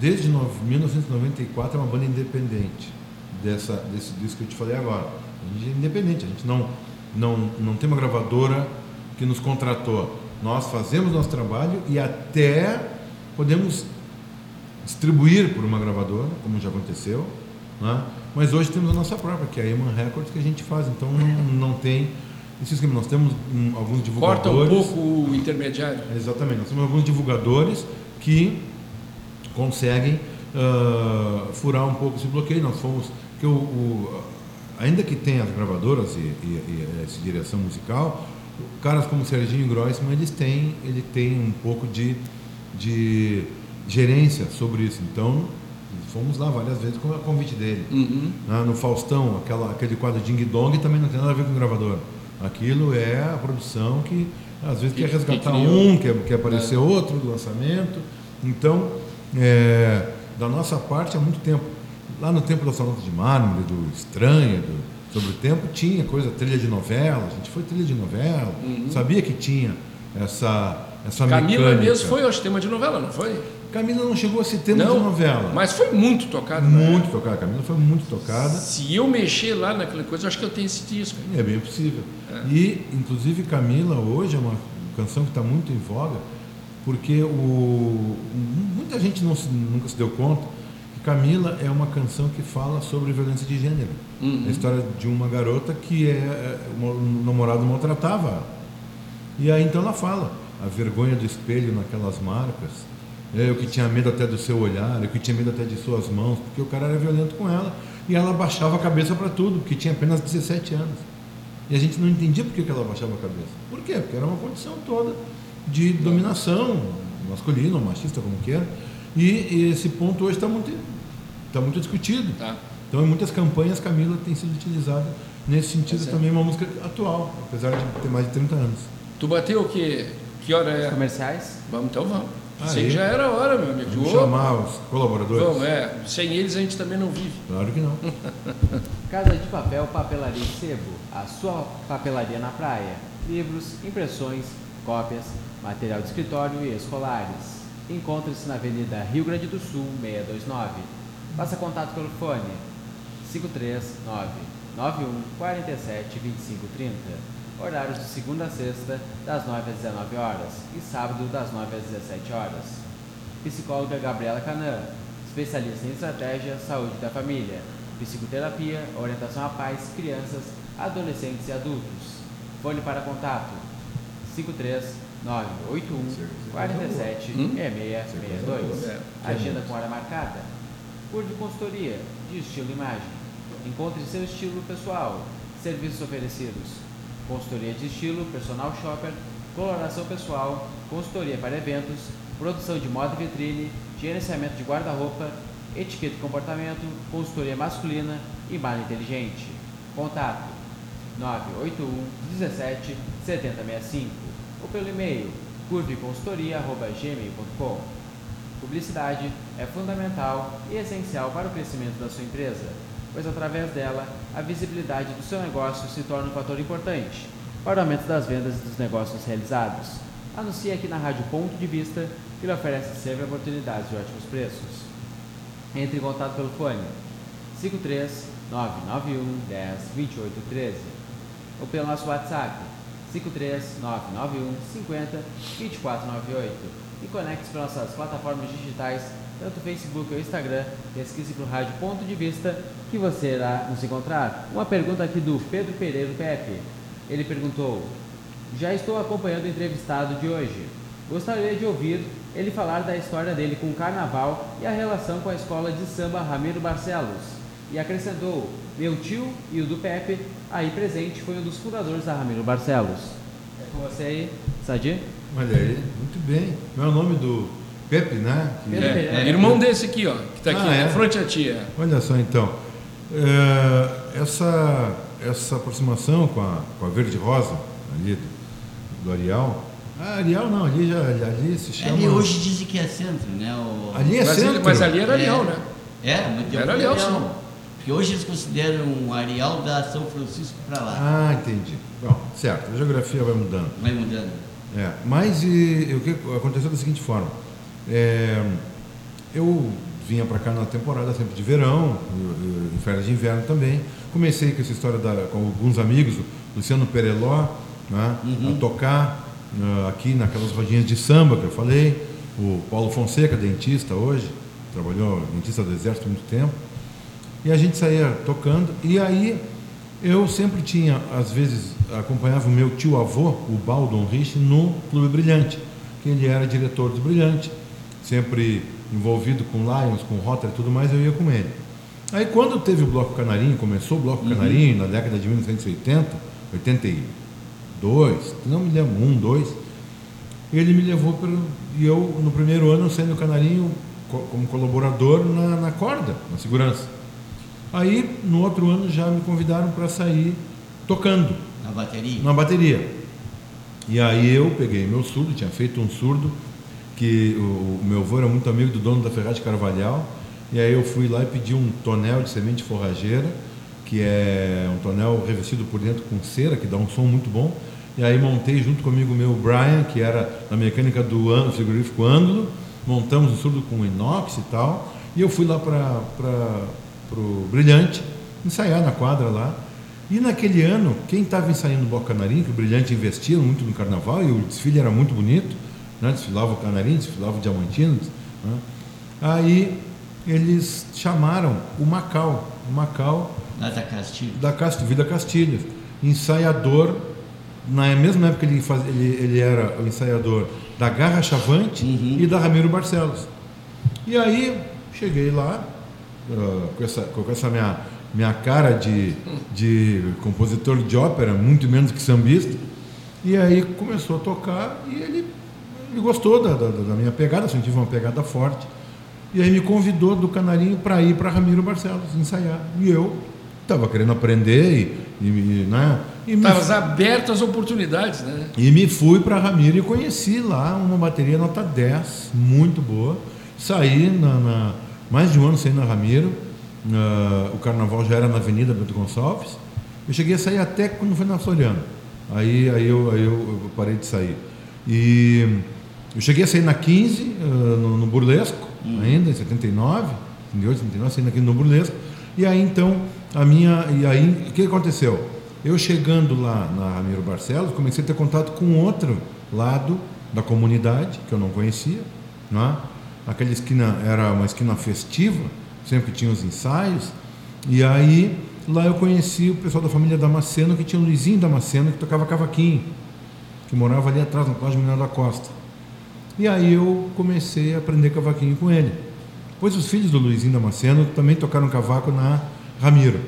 Speaker 4: desde no- 1994, é uma banda independente dessa, desse disco que eu te falei agora. A gente é independente, a gente não, não, não tem uma gravadora que nos contratou. Nós fazemos nosso trabalho e até podemos distribuir por uma gravadora, como já aconteceu, né? mas hoje temos a nossa própria, que é a Eman Records, que a gente faz, então não, não tem esse esquema. Nós temos hum, alguns
Speaker 2: Corta um
Speaker 4: divulgadores.
Speaker 2: pouco o intermediário.
Speaker 4: Exatamente, nós temos alguns divulgadores que conseguem ah, furar um pouco esse bloqueio. Nós fomos. Que o, o- ainda que tenha as gravadoras e, e- e essa direção musical, caras como Serginho Grossman, eles têm, ele tem um pouco de, de gerência sobre isso. Então, fomos lá várias vezes com o convite dele.
Speaker 2: Uhum.
Speaker 4: Ah, no Faustão, aquela, aquele quadro Ding Dong também não tem nada a ver com gravador. Aquilo é a produção que às vezes
Speaker 2: Que-
Speaker 4: quer resgatar
Speaker 2: que
Speaker 4: um, quer, quer aparecer outro do lançamento. Então, é, da nossa parte há muito tempo. Lá no tempo da Salão de Mármore, do Estranha, do Sobre o Tempo, tinha coisa, trilha de novela, a gente foi trilha de novela, sabia que tinha essa, essa
Speaker 2: Uhum. Camila
Speaker 4: mecânica.
Speaker 2: mesmo foi, acho, tema de novela, não foi?
Speaker 4: Camila não chegou a ser tema
Speaker 2: não,
Speaker 4: de novela.
Speaker 2: Mas foi muito tocado. né?
Speaker 4: Muito tocada, Camila foi muito tocada.
Speaker 2: Se eu mexer lá naquela coisa, acho que eu tenho esse disco.
Speaker 4: É bem possível. E, inclusive, Camila hoje é uma canção que está muito em voga, porque o, muita gente não se- nunca se deu conta que Camila é uma canção que fala sobre violência de gênero.
Speaker 2: Uhum.
Speaker 4: É a história de uma garota que é, é, o namorado maltratava ela. E aí então ela fala a vergonha do espelho naquelas marcas. é, Eu que tinha medo até do seu olhar, eu que tinha medo até de suas mãos, porque o cara era violento com ela. E ela baixava a cabeça para tudo, porque tinha apenas 17 anos. E a gente não entendia por que ela baixava a cabeça. Por quê? Porque era uma condição toda de dominação, masculina ou machista, como queira. E, e esse ponto hoje está muito, tá muito discutido.
Speaker 2: Tá.
Speaker 4: Então, em muitas campanhas, Camila tem sido utilizada nesse sentido
Speaker 2: Tá certo.
Speaker 4: também, uma música atual, apesar de ter mais de 30 anos.
Speaker 2: Tu bateu o quê? Que hora é?
Speaker 1: Comerciais?
Speaker 2: Vamos, então vamos. Sei que já era a hora, meu amigo.
Speaker 4: Vamos chamar os colaboradores?
Speaker 2: Vamos, é. Sem eles a gente também não vive.
Speaker 4: Claro que não.
Speaker 1: Casa de Papel Papelaria e Sebo, a sua papelaria na praia. Livros, impressões, cópias, material de escritório e escolares. Encontre-se na Avenida Rio Grande do Sul, 629. Faça contato pelo fone 539 91 47 25 30. Horários de segunda a sexta, das 9 às 19 horas e sábado, das 9 às 17 horas. Psicóloga Gabriela Canã, especialista em estratégia, saúde da família, psicoterapia, orientação a pais, crianças, adolescentes e adultos. Fone para contato 53981 47 6662.
Speaker 2: É.
Speaker 1: Agenda com hora marcada. Curve consultoria de estilo imagem. Encontre seu estilo pessoal. Serviços oferecidos: consultoria de estilo, personal shopper, coloração pessoal, consultoria para eventos, produção de moda e vitrine, gerenciamento de guarda-roupa, etiqueta e comportamento, consultoria masculina e malha inteligente. Contato 981 17 7065 ou pelo e-mail curveconsultoria.gmail.com Publicidade é fundamental e essencial para o crescimento da sua empresa, pois através dela a visibilidade do seu negócio se torna um fator importante. para o aumento das vendas e dos negócios realizados. Anuncie aqui na Rádio Ponto de Vista que lhe oferece sempre oportunidades de ótimos preços. Entre em contato pelo fone 53 991 10 28 13 ou pelo nosso WhatsApp 53 991 50 24 98 e conecte-se para nossas plataformas digitais, tanto Facebook ou Instagram. Pesquise para o Rádio Ponto de Vista que você irá nos encontrar. Uma pergunta aqui do Pedro Pereira Pepe. Ele perguntou: Já estou acompanhando o entrevistado de hoje. Gostaria de ouvir ele falar da história dele com o carnaval e a relação com a escola de samba Ramiro Barcelos. E acrescentou: Meu tio e o do Pepe, aí presente, foi um dos fundadores da Ramiro Barcelos. É com você aí, Sadi?
Speaker 4: Olha aí, muito bem. Não é o nome do Pepe, né? Que-
Speaker 2: É,
Speaker 1: Pereira.
Speaker 2: é, irmão desse aqui, ó, que está aqui,
Speaker 4: Ah, é?
Speaker 2: na frente a tia.
Speaker 4: Olha só então, É, essa, essa aproximação com a, com a Verde Rosa, ali do, do Arial. Ah, Arial não, ali, já, ali se chama.
Speaker 3: Ali hoje dizem que é centro, né? O...
Speaker 4: Ali é
Speaker 2: mas,
Speaker 4: centro.
Speaker 2: ele- mas ali era leal, né?
Speaker 3: É, tem
Speaker 2: Era Areal. sim.
Speaker 3: Porque hoje eles consideram um areal da São Francisco para lá.
Speaker 4: Ah, entendi. Bom, certo, a geografia vai mudando.
Speaker 3: Vai mudando.
Speaker 4: É, mas e, o que aconteceu da seguinte forma. É, eu vinha para cá na temporada sempre de verão, em férias de inverno também. Comecei com essa história da, com alguns amigos, o Luciano Pereló, né, a tocar ah, aqui naquelas rodinhas de samba que eu falei. O Paulo Fonseca, dentista hoje, trabalhou dentista do Exército há muito tempo. E a gente saía tocando. E aí eu sempre tinha, às vezes, acompanhava o meu tio avô, o Baldon Rich, no Clube Brilhante, que ele era diretor do Brilhante, sempre envolvido com Lions, com Rotary e tudo mais, eu ia com ele. Aí quando teve o Bloco Canarinho, começou o Bloco Canarinho na década de 1980, 82, não me lembro, um, dois, ele me levou para. E eu, no primeiro ano, no Canarinho co- como colaborador na, na corda, na segurança. Aí, no outro ano, já me convidaram para sair tocando
Speaker 3: Na bateria.
Speaker 4: na bateria. E aí eu peguei meu surdo, tinha feito um surdo, que o, o meu avô era muito amigo do dono da Ferrari de Carvalhal, e aí eu fui lá e pedi um tonel de semente forrageira, que é um tonel revestido por dentro com cera, que dá um som muito bom. E aí montei junto comigo o meu Brian, que era na mecânica do ano, frigorífico ângulo, montamos um surdo com inox e tal, e eu fui lá para o Brilhante, ensaiar na quadra lá, e naquele ano, quem estava ensaiando o Bloco Canarinho, que o Brilhante investia muito no carnaval e o desfile era muito bonito, né? desfilava o Canarinho, desfilava o Diamantino. Né? Aí eles chamaram o Macau, o Macau
Speaker 3: Lá da Castilho.
Speaker 4: da Cast, Vida Castilhos, ensaiador, na mesma época ele, faz, ele, ele era o ensaiador da Garra Chavante
Speaker 3: Uhum.
Speaker 4: e da Ramiro Barcelos. E aí cheguei lá, ah, com essa, com essa minha, minha cara de, de compositor de ópera, muito menos que sambista, e aí começou a tocar e ele, ele gostou da, da, da minha pegada, sentiu uma pegada forte. E aí me convidou do Canarinho para ir para Ramiro Barcelos ensaiar. E eu estava querendo aprender e, e, né, e, me,
Speaker 2: Estavas aberto às oportunidades, né?
Speaker 4: e me fui para Ramiro e conheci lá uma bateria nota 10, muito boa. Saí na, na- mais de um ano saí na Ramiro. ah, o carnaval já era na Avenida Bento Gonçalves. Eu cheguei a sair até quando foi na Floriano. Aí, aí, eu, aí eu, eu parei de sair. E eu cheguei a sair na 15, ah, no, no Burlesco, ainda, em 79, 78, 79, saí aqui no Burlesco. E aí então, a minha. E aí, o que aconteceu? Eu chegando lá na Ramiro Barcelos, comecei a ter contato com outro lado da comunidade, que eu não conhecia. Né? Aquela esquina era uma esquina festiva, sempre tinha os ensaios. E aí, lá eu conheci o pessoal da família Damasceno, que tinha o Luizinho Damasceno, que tocava cavaquinho, que morava ali atrás, na Plágio Mineiro da Costa. E aí eu comecei a aprender cavaquinho com ele. Depois os filhos do Luizinho Damasceno também tocaram cavaco na Ramiro.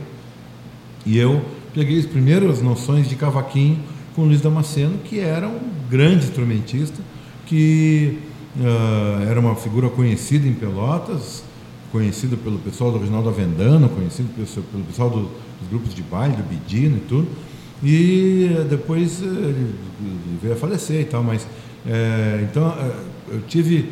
Speaker 4: E eu peguei as primeiras noções de cavaquinho com o Luiz Damasceno, que era um grande instrumentista, que ah, era uma figura conhecida em Pelotas, conhecido pelo pessoal do Reginaldo Avendano, conhecido pelo, pelo pessoal do- dos grupos de baile, do Bidino e tudo. E eh, depois eh, ele veio a falecer e tal, mas eh, então eu tive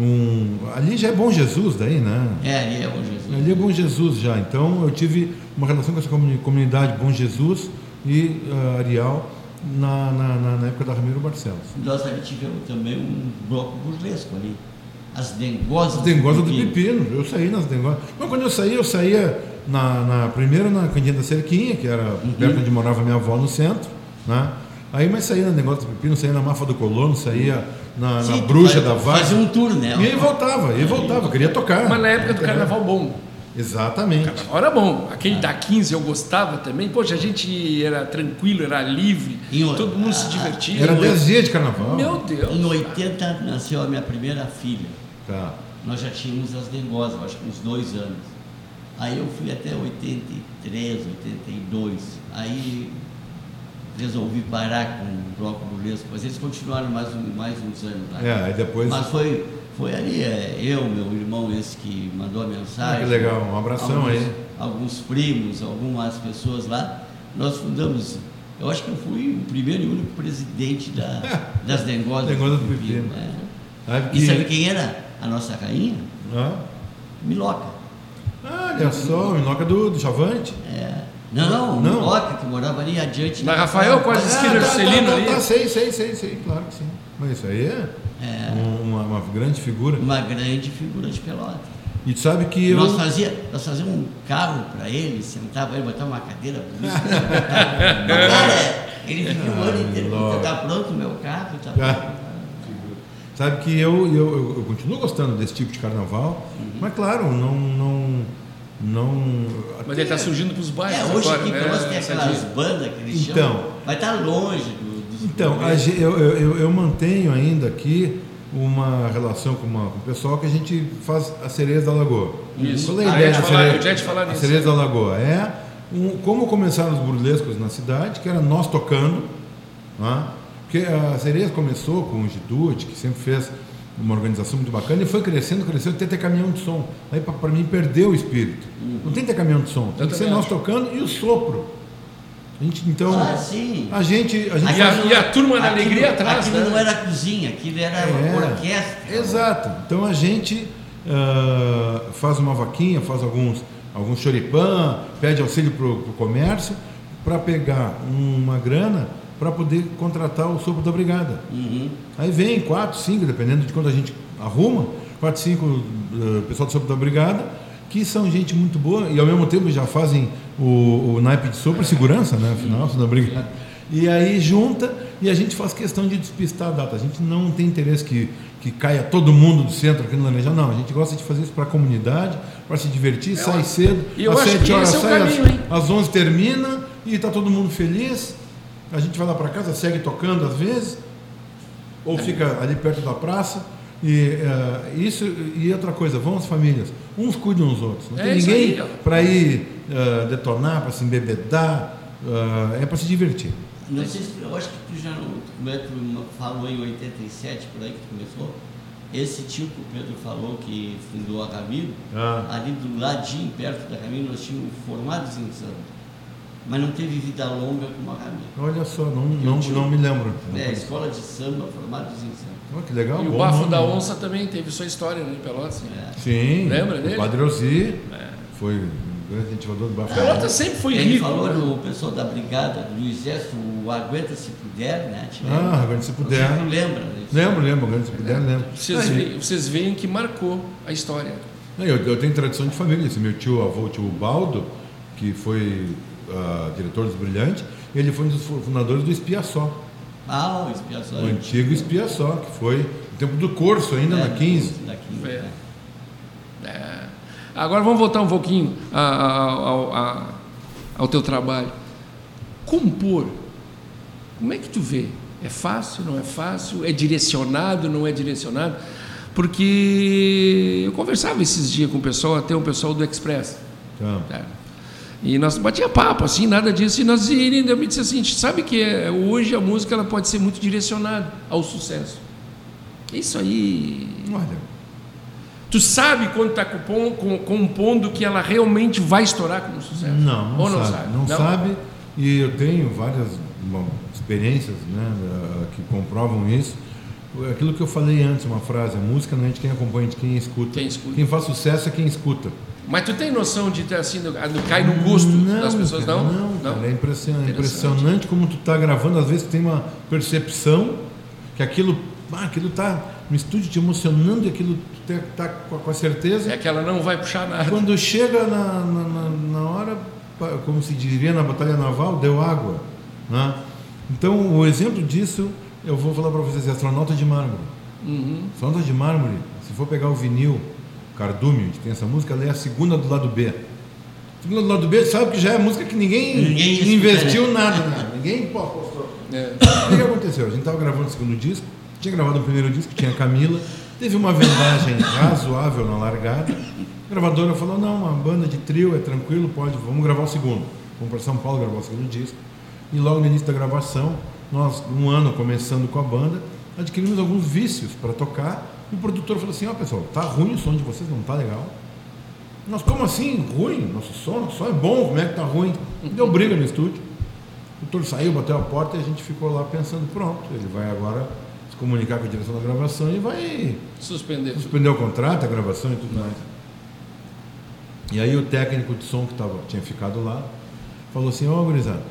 Speaker 4: um. Ali já é Bom Jesus, daí, né?
Speaker 3: É, ali é o Jesus.
Speaker 4: Ali é Bom Jesus já. Então eu tive uma relação com essa comuni- comunidade Bom Jesus e ah, Arial na, na, na, na época da Ramiro Barcelos.
Speaker 3: Nós ali tivemos também um bloco burlesco ali. As dengosas.
Speaker 4: As dengosas do pepino. Eu saí nas dengosas. Mas quando eu saí, eu saía na, na primeiro na Cantinha da Cerquinha, que era
Speaker 3: Uhum.
Speaker 4: perto onde morava minha avó no centro, né? Aí, mas saía na negócio do pepino, saía na Mafa do Colono, saía na, na
Speaker 3: Sim,
Speaker 4: Bruxa
Speaker 3: faz-
Speaker 4: da Vaz.
Speaker 3: Fazia um tour, né?
Speaker 4: E aí voltava, e aí voltava, queria tocar.
Speaker 2: Mas na época do carnaval bom.
Speaker 4: Exatamente.
Speaker 2: Carnaval era bom. Aquele da 15 eu gostava também. Poxa, a gente era tranquilo, era livre,
Speaker 3: o-
Speaker 2: todo mundo se
Speaker 3: a-
Speaker 2: divertia.
Speaker 4: Era 10 dias de carnaval.
Speaker 2: Meu Deus.
Speaker 3: Em 80 nasceu a minha primeira filha.
Speaker 4: Tá.
Speaker 3: Nós já tínhamos as dengosas, acho que uns dois anos. Aí eu fui até 83, 82. Aí resolvi parar com o bloco burlesco, mas eles continuaram mais, um- mais uns anos lá.
Speaker 4: É, aí depois.
Speaker 3: Mas foi, foi ali, é, eu, meu irmão, esse que mandou a mensagem.
Speaker 4: Ah, que legal, um abração
Speaker 3: alguns,
Speaker 4: aí.
Speaker 3: Alguns primos, algumas pessoas lá. Nós fundamos. Eu acho que eu fui o primeiro e único presidente da, das dengosas.
Speaker 4: Dengosa do
Speaker 3: Pepino. né?
Speaker 4: Sabe
Speaker 3: E sabe quem era a nossa rainha?
Speaker 4: Ah,
Speaker 3: Miloca.
Speaker 4: olha só, Minoca do, do Chavante.
Speaker 3: É. Não, não,
Speaker 4: Não.
Speaker 3: Miloca, que morava ali adiante.
Speaker 2: Na Rafael, quase esquina do
Speaker 4: tá,
Speaker 2: Celino
Speaker 4: tá,
Speaker 2: ali.
Speaker 4: tá, sei, sei, sei, sei, claro que sim. Mas isso aí é,
Speaker 3: É.
Speaker 4: um- uma, uma grande figura.
Speaker 3: Uma grande figura de pelota.
Speaker 4: E tu sabe que eu.
Speaker 3: Nós fazíamos nós fazíamos um carro para ele, sentava ele, botava uma cadeira bonita. cara, ele ficou o ano inteiro,
Speaker 4: lógico.
Speaker 3: tá pronto o meu carro, tá
Speaker 4: Ah.
Speaker 3: pronto.
Speaker 4: Sabe que eu, eu, eu, eu continuo gostando desse tipo de carnaval, mas claro, não. não, não
Speaker 2: Mas ele está surgindo para os bairros
Speaker 3: É, hoje
Speaker 2: agora,
Speaker 3: aqui
Speaker 2: né?
Speaker 3: Pelotas tem aquelas bandas que eles
Speaker 4: Então.
Speaker 3: chamam, vai estar longe do,
Speaker 4: Então, a ge- eu, eu, eu- mantenho ainda aqui uma relação com, uma- com o pessoal que a gente faz as sereias da Lagoa.
Speaker 2: Isso.
Speaker 4: Qual é a
Speaker 2: Ah,
Speaker 4: ideia da
Speaker 2: falar- eu já te falar
Speaker 4: a
Speaker 2: nisso.
Speaker 4: sereias da Lagoa é um, como começaram os burlescos na cidade, que era nós tocando, né? porque a sereias começou com o Gitude, que sempre fez uma organização muito bacana, e foi crescendo, crescendo, até ter caminhão de som. Aí, para mim, perdeu o espírito. Não tem que ter caminhão de som, tem
Speaker 2: Eu
Speaker 4: que ser nós
Speaker 2: acho.
Speaker 4: tocando e o sopro. A gente, então,
Speaker 3: Ah, sim.
Speaker 4: a gente, a gente
Speaker 2: E a- e a turma da alegria atrás,
Speaker 3: Aquilo
Speaker 2: né?
Speaker 3: não era cozinha, aquilo era
Speaker 4: É,
Speaker 3: orquestra.
Speaker 4: Exato. Então a gente ah, faz uma vaquinha, faz alguns, alguns choripã, pede auxílio para o comércio para pegar uma grana para poder contratar o sopro da brigada.
Speaker 3: Uhum.
Speaker 4: Aí vem quatro, cinco, dependendo de quando a gente arruma, quatro, cinco ah, pessoal do sopro da brigada, que são gente muito boa e ao mesmo tempo já fazem o, o naipe de sopro e segurança, né? Afinal, são da brigada. E aí junta e a gente faz questão de despistar a data. A gente não tem interesse que, que caia todo mundo do centro aqui no Laranjal, não. A gente gosta de fazer isso para a comunidade, para se divertir, sai cedo,
Speaker 2: e
Speaker 4: às
Speaker 2: acho
Speaker 4: sete
Speaker 2: que
Speaker 4: horas
Speaker 2: esse é
Speaker 4: sai,
Speaker 2: caminho,
Speaker 4: às, às 11 termina e está todo mundo feliz. A gente vai lá para casa, segue tocando às vezes, ou fica ali perto da praça. E eh, isso e outra coisa, vão as famílias, uns cuidam dos outros. Não
Speaker 2: É
Speaker 4: tem
Speaker 2: isso
Speaker 4: ninguém para ir eh, detonar, para se embebedar, eh, é para se divertir.
Speaker 3: Não sei se, eu acho que tu já não, como é que tu falou em 87, por aí que tu começou, esse tio que o Pedro falou que fundou a Ramiro,
Speaker 4: Ah.
Speaker 3: ali do ladinho, perto da Ramiro, nós tínhamos formados em samba. Mas não teve vida longa como a Ramiro.
Speaker 4: Olha só, não, não,
Speaker 3: tio-
Speaker 4: não me lembro.
Speaker 3: É, escola de samba, formados em samba.
Speaker 4: Oh, que legal.
Speaker 2: E o Bafo
Speaker 4: nome.
Speaker 2: da Onça também teve sua história né, em Pelotas.
Speaker 3: É.
Speaker 4: Sim.
Speaker 2: Lembra
Speaker 4: o
Speaker 2: dele?
Speaker 4: Padre Ozzy foi um grande incentivador do Bafo da
Speaker 2: Pelotas
Speaker 4: Onça.
Speaker 2: sempre foi
Speaker 3: Ele
Speaker 2: rico.
Speaker 3: falou
Speaker 2: né?
Speaker 3: no pessoal da brigada do Exército, o Aguenta Se Puder, né? Lembra?
Speaker 4: Ah, agora se puder.
Speaker 3: Você não lembra disso?
Speaker 4: Lembro, lembro, grande se puder, lembro.
Speaker 2: Vocês,
Speaker 4: Ah,
Speaker 2: veem, vocês veem que marcou a história.
Speaker 4: Não, Eu, eu tenho tradição de família. Esse meu tio avô, tio Baldo, que foi ah, diretor dos Brilhantes, ele foi um dos fu- fundadores do Espia Só,
Speaker 3: Ah, o expiação.
Speaker 4: o antigo Espia Só, que foi no tempo do curso, ainda na 15.
Speaker 3: Na 15,
Speaker 2: É.
Speaker 3: né?
Speaker 2: É. Agora vamos voltar um pouquinho a- a- ao- a- ao teu trabalho. Compor. Como é que tu vê? É fácil, não é fácil? É direcionado, não é direcionado? Porque eu conversava esses dias com o pessoal, até um pessoal do Express.
Speaker 4: Tá.
Speaker 2: Tá? E nós batia papo, assim, nada disso. E nós, e ele me disse assim, sabe que é, hoje a música ela pode ser muito direcionada ao sucesso. Isso aí
Speaker 4: Olha,
Speaker 2: Tu sabe quando está compondo que ela realmente vai estourar como sucesso?
Speaker 4: não, não,
Speaker 2: Ou não
Speaker 4: sabe,
Speaker 2: sabe?
Speaker 4: Não, sabe. E eu tenho várias bom, experiências né, ah, que comprovam isso. Aquilo que eu falei antes, uma frase, a música não é de quem acompanha, é de quem escuta.
Speaker 2: Quem escuta.
Speaker 4: Quem faz sucesso é quem escuta.
Speaker 2: Mas tu tem noção de ter assim, do cai no gosto das pessoas,
Speaker 4: cara,
Speaker 2: não?
Speaker 4: Não, cara, é impressionante, impressionante como tu está gravando, às vezes tem uma percepção que aquilo, ah, aquilo tá no estúdio te emocionando e aquilo tu tá com a- certeza.
Speaker 2: É que ela não vai puxar nada.
Speaker 4: Quando chega na, na, na- hora, como se diria na Batalha Naval, deu água. Né? Então, o exemplo disso, eu vou falar para vocês, é Astronauta de Mármore.
Speaker 2: Uhum.
Speaker 4: Astronauta de Mármore, se for pegar o vinil, Cardume, que tem essa música, ela é a segunda do lado B. Segunda do lado B, sabe que já é música que ninguém,
Speaker 3: Ninguém
Speaker 4: investiu nada, né? Ninguém pô, apostou.
Speaker 2: É.
Speaker 4: O que que aconteceu? A gente estava gravando o segundo disco, tinha gravado o primeiro disco, tinha a Camila, teve uma vendagem razoável na largada. A gravadora falou: não, uma banda de trio é tranquilo, pode, vamos gravar o segundo. Vamos para São Paulo gravar o segundo disco. E logo no início da gravação, nós, um ano começando com a banda, adquirimos alguns vícios para tocar. O produtor falou assim: ó, pessoal, tá ruim o som de vocês, não tá legal. Nós, como assim? Ruim? Nosso som, nosso som é bom, como é que tá ruim? Deu briga no estúdio. O doutor saiu, bateu a porta e a gente ficou lá pensando, pronto, ele vai agora se comunicar com a direção da gravação e vai
Speaker 2: Suspender.
Speaker 4: suspender o contrato, a gravação e tudo mais. E aí o técnico de som que tava, tinha ficado lá falou assim, ô gurizada,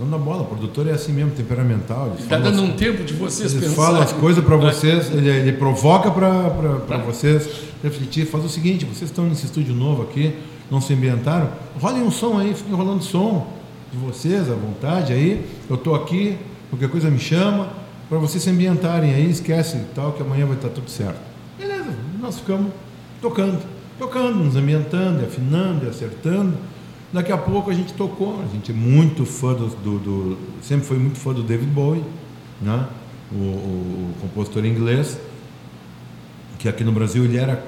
Speaker 4: não dá bola, o produtor é assim mesmo, temperamental. Ele
Speaker 2: Está dando
Speaker 4: as-
Speaker 2: um tempo de vocês
Speaker 4: ele
Speaker 2: pensarem.
Speaker 4: fala as coisas para vocês, ele, ele provoca para vocês refletir. Faz o seguinte: vocês estão nesse estúdio novo aqui, não se ambientaram, rolem um som aí, fiquem rolando som de vocês à vontade aí. Eu estou aqui, qualquer coisa me chama, para vocês se ambientarem aí, esquece tal, que amanhã vai estar tudo certo. Beleza, nós ficamos tocando, tocando, nos ambientando, afinando e acertando. Daqui a pouco a gente tocou, a gente é muito fã do, do- do- sempre foi muito fã do David Bowie, né? o, o- o compositor inglês, que aqui no Brasil ele era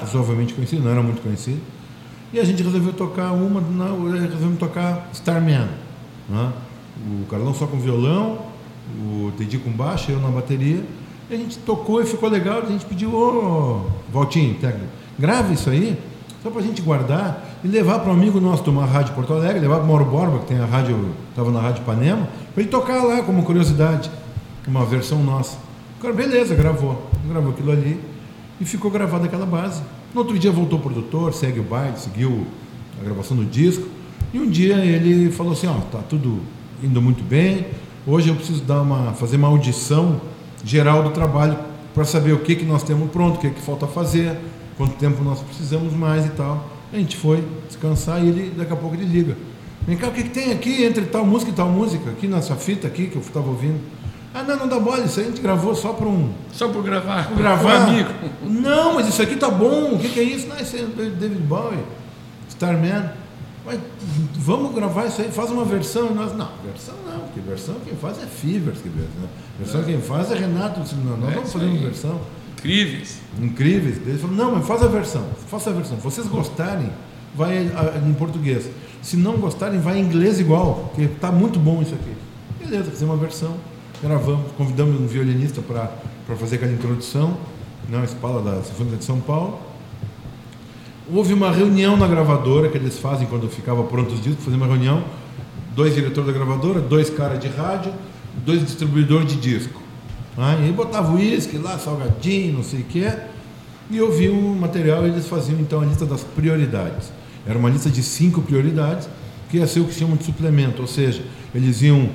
Speaker 4: razoavelmente conhecido, não era muito conhecido. E a gente resolveu tocar uma, não, resolvemos tocar Starman. Né? O Carlão só com violão, o Teddy com baixo, eu na bateria. E a gente tocou e ficou legal. A gente pediu, ô Valtinho, técnico, grava isso aí, só para a gente guardar e levar para um amigo nosso de uma rádio Porto Alegre, levar para o Mauro Borba, que tem a rádio, estava na rádio Panema, para ele tocar lá como curiosidade, uma versão nossa. O cara, beleza, gravou. Gravou aquilo ali e ficou gravado aquela base. No outro dia voltou o produtor, segue o baile, seguiu a gravação do disco. E um dia ele falou assim, ó, tá tudo indo muito bem. Hoje eu preciso dar uma, fazer uma audição geral do trabalho para saber o que, que nós temos pronto, o que, que falta fazer, quanto tempo nós precisamos mais e tal. A gente foi descansar e ele, daqui a pouco ele liga. Vem cá, o que, que tem aqui entre tal música e tal música? Aqui nessa fita aqui que eu estava ouvindo. Ah, não, não dá bola, isso aí a gente gravou só para um,
Speaker 2: Só por gravar.
Speaker 4: Gravar.
Speaker 2: Um amigo.
Speaker 4: Não, mas isso aqui tá bom. O que, que é isso? Não, isso é David Bowie, Starman. Mas vamos gravar isso aí, faz uma versão. E nós, não, versão não, porque versão quem faz é Fivers, que versão. Né? Versão quem faz é Renato. Não, nós
Speaker 2: É
Speaker 4: vamos fazer uma versão.
Speaker 2: Incríveis.
Speaker 4: Incríveis. Ele falou, não, mas faz a versão, faça a versão. Vocês gostarem, vai em português. Se não gostarem, vai em inglês igual, porque tá muito bom isso aqui. Beleza, fizemos uma versão, gravamos, convidamos um violinista para fazer aquela introdução, na escola da Sinfônica de São Paulo. Houve uma reunião na gravadora que eles fazem quando ficava pronto os discos, faziam uma reunião, dois diretores da gravadora, dois caras de rádio, dois distribuidores de disco. Ah, e botava uísque lá, salgadinho, não sei o quê, e eu vi um material e eles faziam então a lista das prioridades. Era uma lista de cinco prioridades, que ia ser o que chamam de suplemento, ou seja, eles iam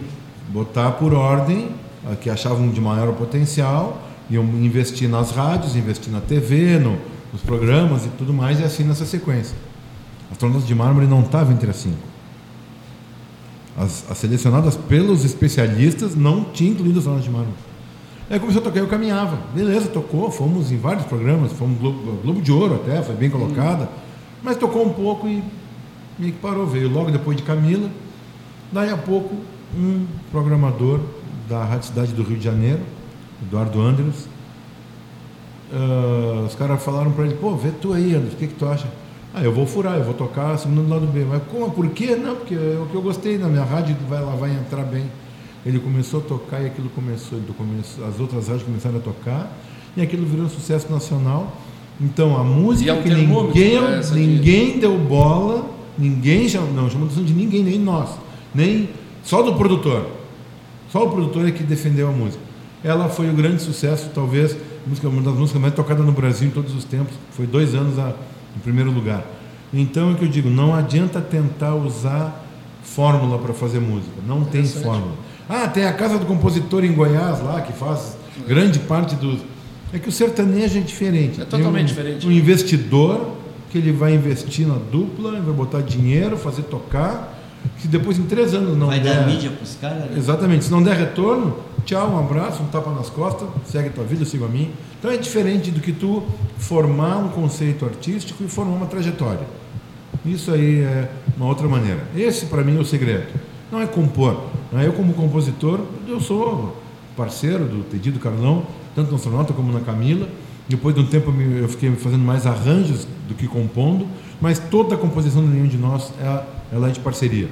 Speaker 4: botar por ordem a que achavam de maior potencial, iam investir nas rádios, investir na TV, no, nos programas e tudo mais, e assim nessa sequência. Astronautas de Mármore não estava entre as cinco. As, as selecionadas pelos especialistas não tinha incluído Astronautas de Mármore. Aí começou a tocar, eu caminhava. Beleza, tocou, fomos em vários programas, fomos Globo, Globo de Ouro até, foi bem colocada. Mas tocou um pouco e meio que parou. Veio logo depois de Camila. Daí a pouco, um programador da Rádio Cidade do Rio de Janeiro, Eduardo Andrews, ah, os caras falaram para ele, pô, vê tu aí, Andrews, o que, que tu acha? Ah, eu vou furar, eu vou tocar segundo lado B. Mas como? Por quê? Não, porque é o que eu gostei na minha rádio, vai, ela vai entrar bem. Ele começou a tocar e aquilo começou, começou, as outras rádios começaram a tocar e aquilo virou um sucesso nacional. Então a música
Speaker 2: é um
Speaker 4: que ninguém,
Speaker 2: pra essa de-
Speaker 4: ninguém deu bola, ninguém chamou, não chamou atenção de ninguém, nem nós, nem só do produtor. Só o produtor é que defendeu a música. Ela foi o grande sucesso, talvez, música, uma das músicas mais tocadas no Brasil em todos os tempos. Foi dois anos a, em primeiro lugar. Então é que eu digo, não adianta tentar usar fórmula para fazer música, não tem fórmula. Ah, tem a casa do compositor em Goiás lá que faz grande parte dos é que o sertanejo é diferente.
Speaker 2: É totalmente
Speaker 4: um,
Speaker 2: diferente.
Speaker 4: Um investidor que ele vai investir na dupla, vai botar dinheiro, fazer tocar, que depois em três anos não
Speaker 3: vai
Speaker 4: der...
Speaker 3: dar mídia para os caras. Né?
Speaker 4: Exatamente. Se não der retorno, tchau, um abraço, um tapa nas costas, segue tua vida, eu sigo a mim. Então é diferente do que tu formar um conceito artístico e formar uma trajetória. Isso aí é uma outra maneira. Esse para mim é o segredo. Não é compor. Eu como compositor, eu sou parceiro do Tedido Carlão, tanto no astronauta como na Camila. Depois de um tempo eu fiquei fazendo mais arranjos do que compondo, mas toda a composição de nenhum de nós é, ela é de parceria.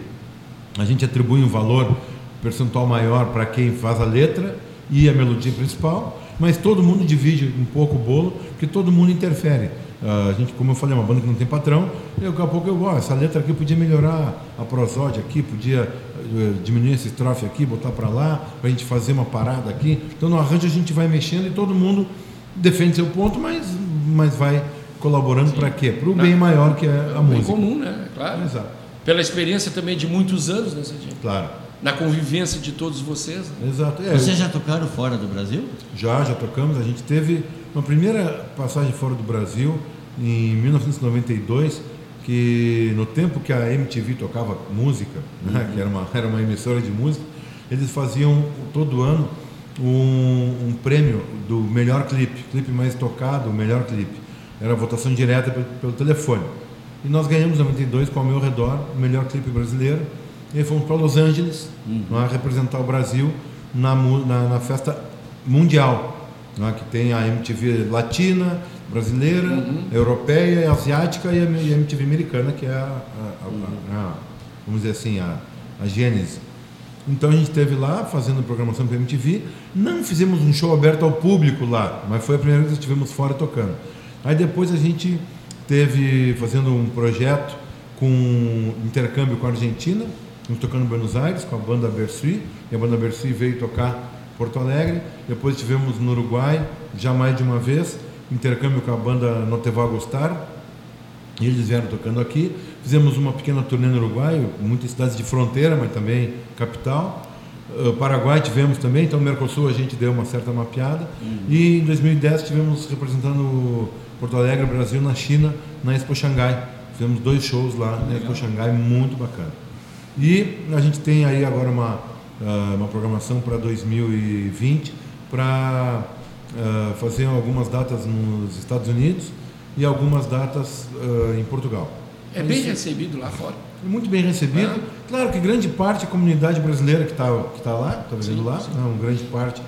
Speaker 4: A gente atribui um valor percentual maior para quem faz a letra e a melodia principal, mas todo mundo divide um pouco o bolo, porque todo mundo interfere. Uh, a gente, como eu falei, é uma banda que não tem patrão, e daqui a pouco eu, ó, essa letra aqui podia melhorar a prosódia aqui, podia uh, diminuir esse estrofe aqui, botar para lá, para a gente fazer uma parada aqui. Então no arranjo a gente vai mexendo e todo mundo defende seu ponto, mas, mas vai colaborando para quê? Para o bem maior que é a música.
Speaker 2: Bem comum, né? Claro. Exato. Pela experiência também de muitos anos, né, Cidinho?
Speaker 4: Claro.
Speaker 2: Na convivência de todos vocês.
Speaker 4: Né? Exato.
Speaker 3: É, Vocês já tocaram fora do Brasil?
Speaker 4: Já, já tocamos. A gente teve uma primeira passagem fora do Brasil em 1992, que no tempo que a MTV tocava música, né, uhum. que era uma, era uma emissora de música, eles faziam todo ano um, um prêmio do melhor clipe, clipe mais tocado, o melhor clipe. Era votação direta pelo, pelo telefone. E nós ganhamos em 92 com ao meu redor o melhor clipe brasileiro. E fomos para Los Angeles uhum. Representar o Brasil na, na, na festa mundial, né, que tem a MTV latina, brasileira, uhum. europeia, asiática e a, MTV americana, que é a, a, a, a vamos dizer assim, a, a gênese. Então a gente esteve lá fazendo programação para MTV. Não fizemos um show aberto ao público lá, mas foi a primeira vez que estivemos fora tocando. Aí depois a gente teve fazendo um projeto com intercâmbio com a Argentina, tocando em Buenos Aires com a banda Bersuí, e a banda Bersuí veio tocar Porto Alegre. Depois tivemos no Uruguai, já mais de uma vez, intercâmbio com a banda Noteva Gostar. E eles vieram tocando aqui. Fizemos uma pequena turnê no Uruguai, muitas cidades de fronteira, mas também capital. Uh, Paraguai tivemos também, então Mercosul a gente deu uma certa mapeada. Uhum. E em 2010 tivemos representando Porto Alegre, Brasil, na China, na Expo Xangai. Fizemos dois shows lá na Expo Xangai, muito bacana. E a gente tem aí agora uma, uh, uma programação para 2020 para uh, fazer algumas datas nos Estados Unidos e algumas datas uh, em Portugal.
Speaker 2: É bem recebido lá fora?
Speaker 4: Muito bem recebido. Ah. Claro que grande parte da comunidade brasileira que está que tá lá, está vivendo lá, sim. Não, grande parte.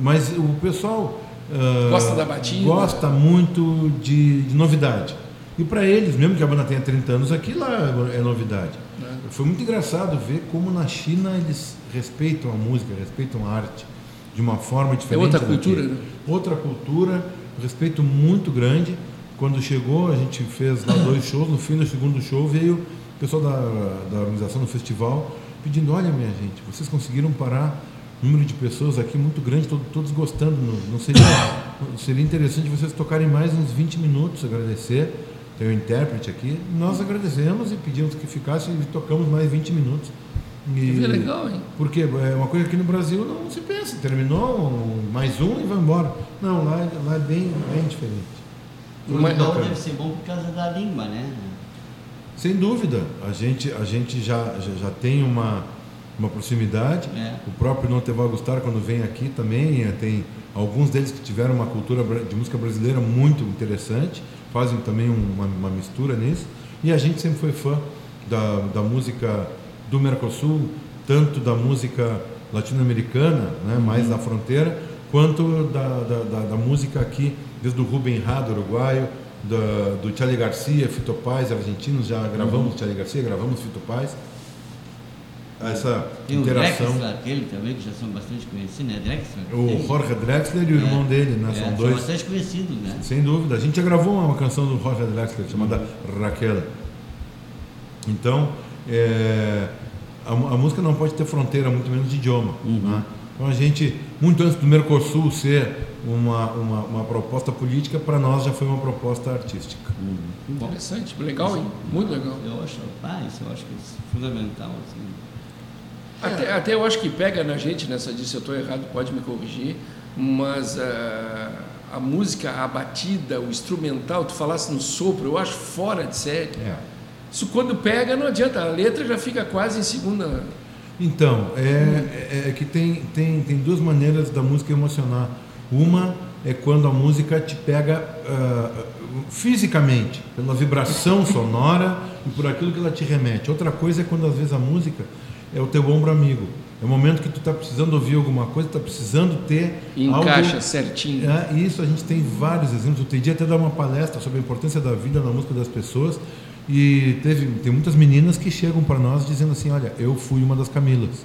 Speaker 4: Mas o pessoal
Speaker 2: uh, gosta da batida,
Speaker 4: gosta muito de, de novidade. E para eles, mesmo que a banda tenha 30 anos aqui, lá é novidade. É. Foi muito engraçado ver como na China eles respeitam a música, respeitam a arte de uma forma diferente. É
Speaker 2: outra cultura, né?
Speaker 4: Outra cultura, respeito muito grande. Quando chegou, a gente fez lá dois shows. No fim do segundo show veio o pessoal da, da organização do festival pedindo: Olha, minha gente, vocês conseguiram parar número de pessoas aqui muito grande, todos, todos gostando. Não, seria, seria interessante vocês tocarem mais uns 20 minutos, agradecer. Tem o um intérprete aqui. Nós agradecemos e pedimos que ficasse e tocamos mais 20 minutos.
Speaker 2: E, que legal, hein?
Speaker 4: Porque é uma coisa que aqui no Brasil não se pensa. Terminou, mais um e vai embora. Não, lá, lá é bem, bem diferente.
Speaker 3: O Portugal deve ser bom por causa da língua, né?
Speaker 4: Sem dúvida. A gente, a gente já, já, já tem uma, uma proximidade. É. O próprio Não Te Vai Gostar, quando vem aqui também, é, tem alguns deles que tiveram uma cultura de música brasileira muito interessante, fazem também uma, uma mistura nisso. E a gente sempre foi fã da, da música do Mercosul, tanto da música latino-americana, né, mais uhum. da fronteira, quanto da, da, da, da, música aqui, desde o Rubem Rado, uruguaio, da, do Charlie Garcia, Fito Paz, argentinos, já gravamos uhum. Charlie Garcia, gravamos Fito Paz. Essa
Speaker 3: tem
Speaker 4: interação.
Speaker 3: o Drexler, aquele também, que já são bastante conhecidos, né? Drexler.
Speaker 4: O Jorge Drexler e o é, irmão dele, né? É, são dois.
Speaker 3: São bastante conhecidos, né?
Speaker 4: Sem dúvida. A gente já gravou uma canção do Jorge Drexler chamada uhum. Raquel. Então, é, a, a, música não pode ter fronteira, muito menos de idioma. Uhum. Né? Então a gente, muito antes do Mercosul ser uma, uma, uma proposta política, para nós já foi uma proposta artística.
Speaker 2: Uhum. Interessante, legal, hein? Muito legal.
Speaker 3: Eu acho, ah, isso eu acho que é fundamental. Assim.
Speaker 2: Até, até eu acho que pega na gente nessa disso, se eu estou errado, pode me corrigir, mas uh, a música, a batida, o instrumental, tu falasse no sopro, eu acho fora de série.
Speaker 4: É.
Speaker 2: Isso quando pega não adianta, a letra já fica quase em segunda.
Speaker 4: Então, é, é, é que tem, tem, tem duas maneiras da música emocionar. Uma é quando a música te pega uh, fisicamente, pela vibração sonora e por aquilo que ela te remete. Outra coisa é quando às vezes a música é o teu ombro amigo. É o momento que tu está precisando ouvir alguma coisa, está precisando ter
Speaker 2: e encaixa
Speaker 4: algo,
Speaker 2: certinho.
Speaker 4: É, e isso a gente tem vários exemplos. Eu teria até dar uma palestra sobre a importância da vida na música das pessoas e teve tem muitas meninas que chegam para nós dizendo assim, olha, eu fui uma das Camilas,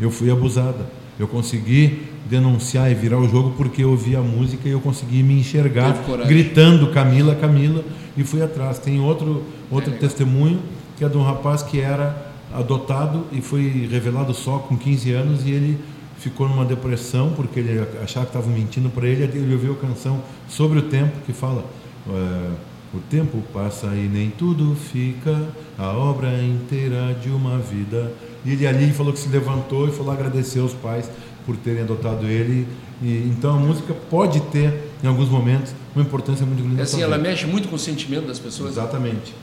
Speaker 4: eu fui abusada, eu consegui denunciar e virar o jogo porque eu ouvi a música e eu consegui me enxergar gritando Camila, Camila e fui atrás. Tem outro outro é testemunho que é de um rapaz que era adotado e foi revelado só com 15 anos e ele ficou numa depressão porque ele achava que estavam mentindo para ele. Ele ouviu a canção sobre o tempo que fala: é, O tempo passa e nem tudo fica, a obra inteira de uma vida. E ele ali falou que se levantou e falou agradecer aos pais por terem adotado ele. E, então a música pode ter, em alguns momentos, uma importância muito grande.
Speaker 2: É assim, ela mexe muito com o sentimento das pessoas.
Speaker 4: Exatamente.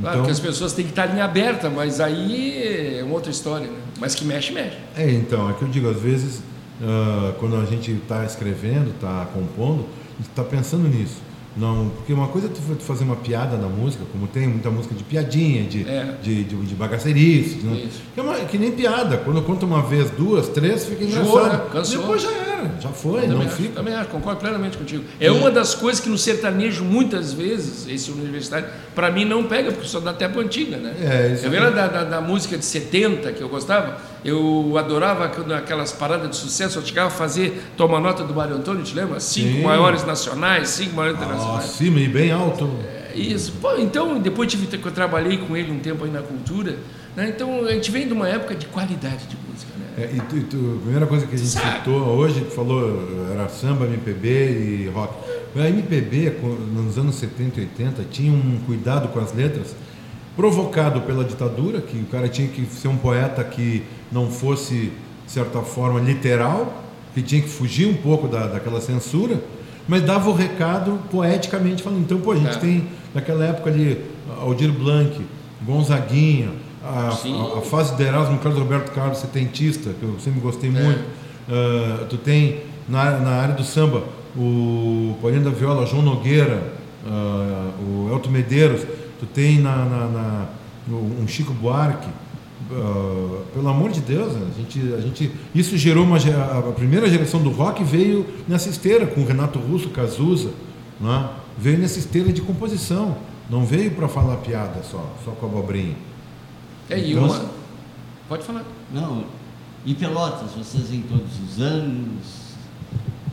Speaker 2: Claro então, que as pessoas têm que estar em aberta, mas aí é uma outra história, né? Mas que mexe, mexe.
Speaker 4: É, então, é que eu digo, às vezes, uh, quando a gente está escrevendo, está compondo, a gente está pensando nisso. Não, porque uma coisa é tu fazer uma piada na música, como tem muita música de piadinha, de, é. de, de, de bagacerice, de, que, é uma, que nem piada. Quando conta uma vez, duas, três, fica engraçado.
Speaker 2: Né?
Speaker 4: Depois já era, já foi, não
Speaker 2: acho,
Speaker 4: fica.
Speaker 2: Também acho, concordo plenamente contigo. É, é, uma das coisas que no sertanejo, muitas vezes, esse universitário, para mim não pega, porque só dá tempo antiga, né?
Speaker 4: É, isso
Speaker 2: eu lembro da, da, da, música de 70 que eu gostava, eu adorava aquelas paradas de sucesso, eu chegava a fazer, toma nota do Mário Antônio, te lembra? Cinco Sim. maiores nacionais, cinco maiores internacionais.
Speaker 4: Acima e bem alto.
Speaker 2: É, isso. Pô, então, depois tive, que eu trabalhei com ele um tempo aí na cultura, né? então a gente vem de uma época de qualidade de música. Né?
Speaker 4: É, e, tu, e tu, a primeira coisa que a gente Sabe. citou hoje, tu falou, era samba, MPB e rock. A MPB, nos anos 70 e 80, tinha um cuidado com as letras provocado pela ditadura, que o cara tinha que ser um poeta que não fosse, de certa forma, literal, que tinha que fugir um pouco da, daquela censura, mas dava o recado poeticamente falando. Então, pô, a gente é. tem, naquela época ali, Aldir Blanc, Gonzaguinha, a, a, a, fase de Erasmo Carlos Roberto Carlos, setentista, que eu sempre gostei é. muito. Uh, tu tem, na, na área do samba, o Paulinho da Viola, João Nogueira, uh, o Elton Medeiros, tu tem na, na, na um Chico Buarque, Uh, pelo amor de Deus, a gente, a gente, isso gerou uma a primeira geração do rock veio nessa esteira com Renato Russo, Cazuza, né? veio nessa esteira de composição, não veio para falar piada só, só com a abobrinha.
Speaker 2: É então, uma... Pode falar.
Speaker 3: Não, em Pelotas vocês vêm todos os anos